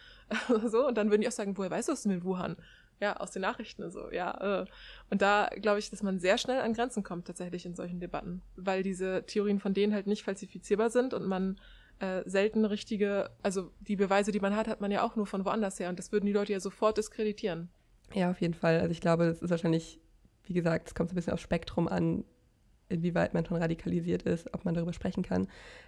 oder so und dann würden die auch sagen, woher weißt du das denn in Wuhan? Ja, aus den Nachrichten so, ja. Äh. Und da glaube ich, dass man sehr schnell an Grenzen kommt tatsächlich in solchen Debatten, weil diese Theorien von denen halt nicht falsifizierbar sind und man äh, selten richtige, also die Beweise, die man hat, hat man ja auch nur von woanders her und das würden die Leute ja sofort diskreditieren. Ja, auf jeden Fall. Also ich glaube, das ist wahrscheinlich, wie gesagt, es kommt so ein bisschen aufs Spektrum an, inwieweit man schon radikalisiert ist, ob man darüber sprechen kann.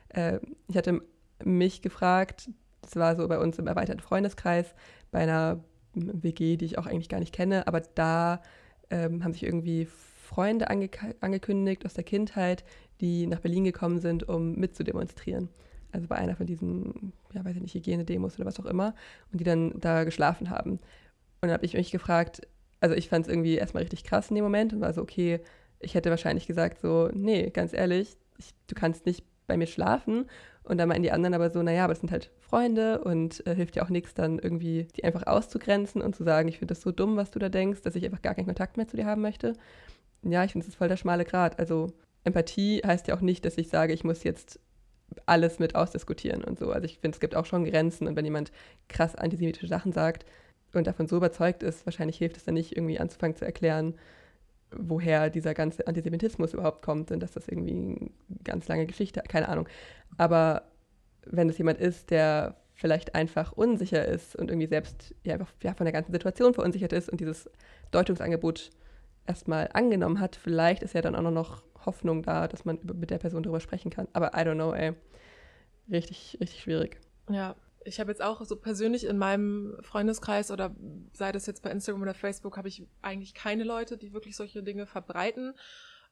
Äh, ich hatte mich gefragt, das war so bei uns im erweiterten Freundeskreis, bei einer WG, die ich auch eigentlich gar nicht kenne, aber da ähm, haben sich irgendwie Freunde ange angekündigt aus der Kindheit, die nach Berlin gekommen sind, um mitzudemonstrieren. Also bei einer von diesen, ja, weiß ich nicht, Hygienedemos oder was auch immer, und die dann da geschlafen haben. Und dann habe ich mich gefragt, also ich fand es irgendwie erstmal richtig krass in dem Moment und war so, okay, ich hätte wahrscheinlich gesagt so, nee, ganz ehrlich, ich, du kannst nicht bei mir schlafen. Und dann meinten die anderen aber so, naja, aber das sind halt Freunde und äh, hilft ja auch nichts, dann irgendwie die einfach auszugrenzen und zu sagen, ich finde das so dumm, was du da denkst, dass ich einfach gar keinen Kontakt mehr zu dir haben möchte. Ja, ich finde, das ist voll der schmale Grat. Also Empathie heißt ja auch nicht, dass ich sage, ich muss jetzt alles mit ausdiskutieren und so. Also ich finde, es gibt auch schon Grenzen und wenn jemand krass antisemitische Sachen sagt und davon so überzeugt ist, wahrscheinlich hilft es dann nicht, irgendwie anzufangen zu erklären, woher dieser ganze Antisemitismus überhaupt kommt und dass das irgendwie eine ganz lange Geschichte, keine Ahnung. Aber wenn es jemand ist, der vielleicht einfach unsicher ist und irgendwie selbst ja, einfach ja, von der ganzen Situation verunsichert ist und dieses Deutungsangebot erstmal angenommen hat, vielleicht ist ja dann auch noch Hoffnung da, dass man mit der Person darüber sprechen kann. Aber I don't know, ey. Richtig, richtig schwierig. Ja, ich habe jetzt auch so persönlich in meinem Freundeskreis oder sei das jetzt bei Instagram oder Facebook, habe ich eigentlich keine Leute, die wirklich solche Dinge verbreiten.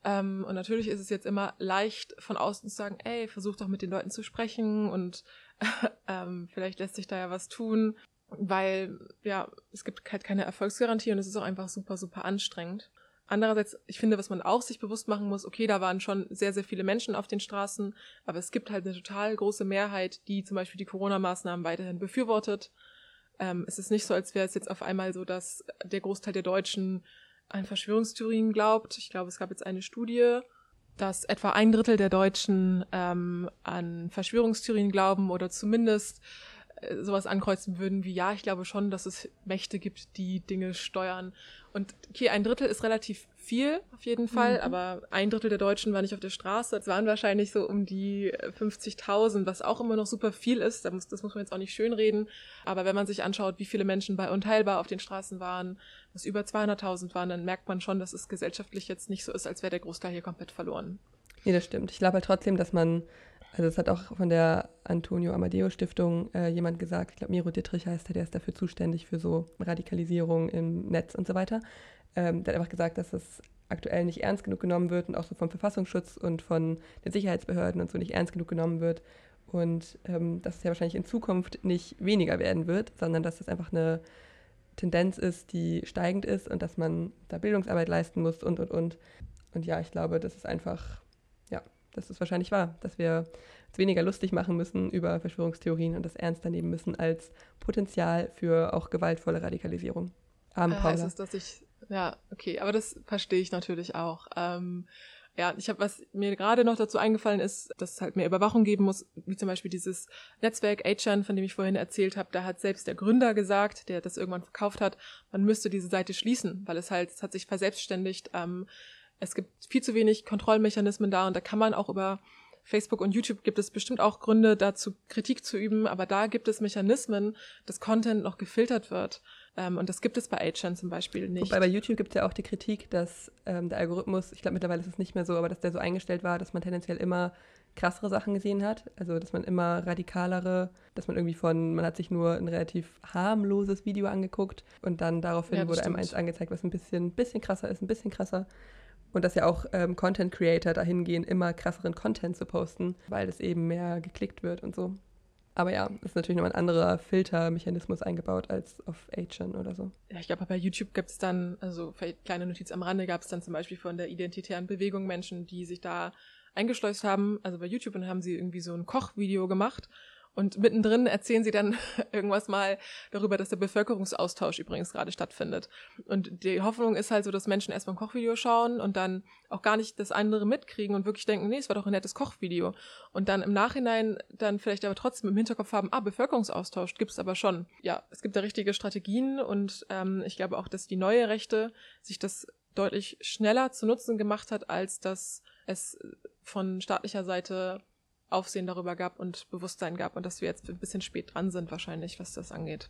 Ähm, und natürlich ist es jetzt immer leicht von außen zu sagen, ey, versuch doch mit den Leuten zu sprechen und ähm, vielleicht lässt sich da ja was tun, weil ja, es gibt halt keine Erfolgsgarantie und es ist auch einfach super, super anstrengend. Andererseits, ich finde, was man auch sich bewusst machen muss, okay, da waren schon sehr, sehr viele Menschen auf den Straßen, aber es gibt halt eine total große Mehrheit, die zum Beispiel die Corona-Maßnahmen weiterhin befürwortet. Ähm, es ist nicht so, als wäre es jetzt auf einmal so, dass der Großteil der Deutschen an Verschwörungstheorien glaubt. Ich glaube, es gab jetzt eine Studie, dass etwa ein Drittel der Deutschen ähm, an Verschwörungstheorien glauben oder zumindest sowas ankreuzen würden wie, ja, ich glaube schon, dass es Mächte gibt, die Dinge steuern. Und okay, ein Drittel ist relativ viel auf jeden Fall, Mhm. aber ein Drittel der Deutschen war nicht auf der Straße. Es waren wahrscheinlich so um die äh, 50.000, was auch immer noch super viel ist. Das muss, das muss man jetzt auch nicht schönreden. Aber wenn man sich anschaut, wie viele Menschen bei Unteilbar auf den Straßen waren, was über 200.000 waren, dann merkt man schon, dass es gesellschaftlich jetzt nicht so ist, als wäre der Großteil hier komplett verloren. Nee, das stimmt. Ich glaube halt trotzdem, dass man, also das hat auch von der Antonio Amadeo Stiftung äh, jemand gesagt, ich glaube Miro Dittrich heißt er, der ist dafür zuständig für so Radikalisierung im Netz und so weiter. Ähm, der hat einfach gesagt, dass das aktuell nicht ernst genug genommen wird und auch so vom Verfassungsschutz und von den Sicherheitsbehörden und so nicht ernst genug genommen wird. Und ähm, dass es ja wahrscheinlich in Zukunft nicht weniger werden wird, sondern dass das einfach eine Tendenz ist, die steigend ist und dass man da Bildungsarbeit leisten muss und, und, und. Und ja, ich glaube, das ist einfach, das ist wahrscheinlich wahr, dass wir uns weniger lustig machen müssen über Verschwörungstheorien und das ernster nehmen müssen als Potenzial für auch gewaltvolle Radikalisierung. Arme Äh, heißt Paula. es, dass ich, ja, okay, aber das verstehe ich natürlich auch. Ähm, Ja, ich habe, was mir gerade noch dazu eingefallen ist, dass es halt mehr Überwachung geben muss, wie zum Beispiel dieses Netzwerk Achan, von dem ich vorhin erzählt habe. Da hat selbst der Gründer gesagt, der das irgendwann verkauft hat, man müsste diese Seite schließen, weil es halt, es hat sich verselbstständigt. Ähm, es gibt viel zu wenig Kontrollmechanismen da und da kann man auch über Facebook und YouTube gibt es bestimmt auch Gründe dazu, Kritik zu üben, aber da gibt es Mechanismen, dass Content noch gefiltert wird. Ähm, und das gibt es bei Achan zum Beispiel nicht. Wobei bei YouTube gibt es ja auch die Kritik, dass ähm, der Algorithmus, ich glaube mittlerweile ist es nicht mehr so, aber dass der so eingestellt war, dass man tendenziell immer krassere Sachen gesehen hat. Also dass man immer radikalere, dass man irgendwie von, man hat sich nur ein relativ harmloses Video angeguckt und dann daraufhin Ja, wurde einem stimmt. eins angezeigt, was ein bisschen, bisschen krasser ist, ein bisschen krasser. Und dass ja auch ähm, Content Creator dahin gehen, immer krasseren Content zu posten, weil es eben mehr geklickt wird und so. Aber ja, ist natürlich nochmal ein anderer Filtermechanismus eingebaut als auf 8chan oder so. Ja, ich glaube, bei YouTube gibt es dann, also kleine Notiz am Rande, gab es dann zum Beispiel von der identitären Bewegung Menschen, die sich da eingeschleust haben, also bei YouTube und haben sie irgendwie so ein Kochvideo gemacht und mittendrin erzählen sie dann irgendwas mal darüber, dass der Bevölkerungsaustausch übrigens gerade stattfindet. Und die Hoffnung ist halt so, dass Menschen erstmal ein Kochvideo schauen und dann auch gar nicht das andere mitkriegen und wirklich denken, nee, es war doch ein nettes Kochvideo. Und dann im Nachhinein dann vielleicht aber trotzdem im Hinterkopf haben, ah, Bevölkerungsaustausch gibt's aber schon. Ja, es gibt da richtige Strategien und ähm, ich glaube auch, dass die neue Rechte sich das deutlich schneller zu Nutzen gemacht hat, als dass es von staatlicher Seite Aufsehen darüber gab und Bewusstsein gab und dass wir jetzt ein bisschen spät dran sind wahrscheinlich, was das angeht.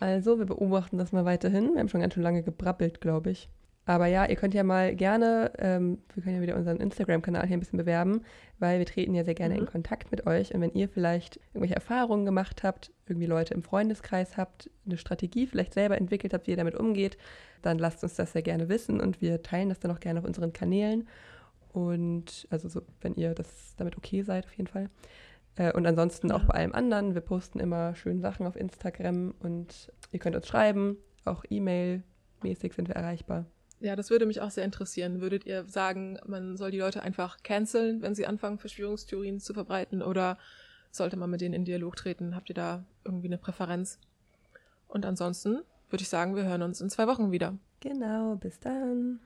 Also, wir beobachten das mal weiterhin. Wir haben schon ganz schön lange gebrabbelt, glaube ich. Aber ja, ihr könnt ja mal gerne, ähm, wir können ja wieder unseren Instagram-Kanal hier ein bisschen bewerben, weil wir treten ja sehr gerne Mhm. in Kontakt mit euch. Und wenn ihr vielleicht irgendwelche Erfahrungen gemacht habt, irgendwie Leute im Freundeskreis habt, eine Strategie vielleicht selber entwickelt habt, wie ihr damit umgeht, dann lasst uns das sehr gerne wissen und wir teilen das dann auch gerne auf unseren Kanälen. Und also so, wenn ihr das damit okay seid, auf jeden Fall. Äh, und ansonsten auch Ja. bei allem anderen. Wir posten immer schöne Sachen auf Instagram und ihr könnt uns schreiben, auch E-Mail-mäßig sind wir erreichbar. Ja, das würde mich auch sehr interessieren. Würdet ihr sagen, man soll die Leute einfach canceln, wenn sie anfangen, Verschwörungstheorien zu verbreiten? Oder sollte man mit denen in Dialog treten? Habt ihr da irgendwie eine Präferenz? Und ansonsten würde ich sagen, wir hören uns in zwei Wochen wieder. Genau, bis dann.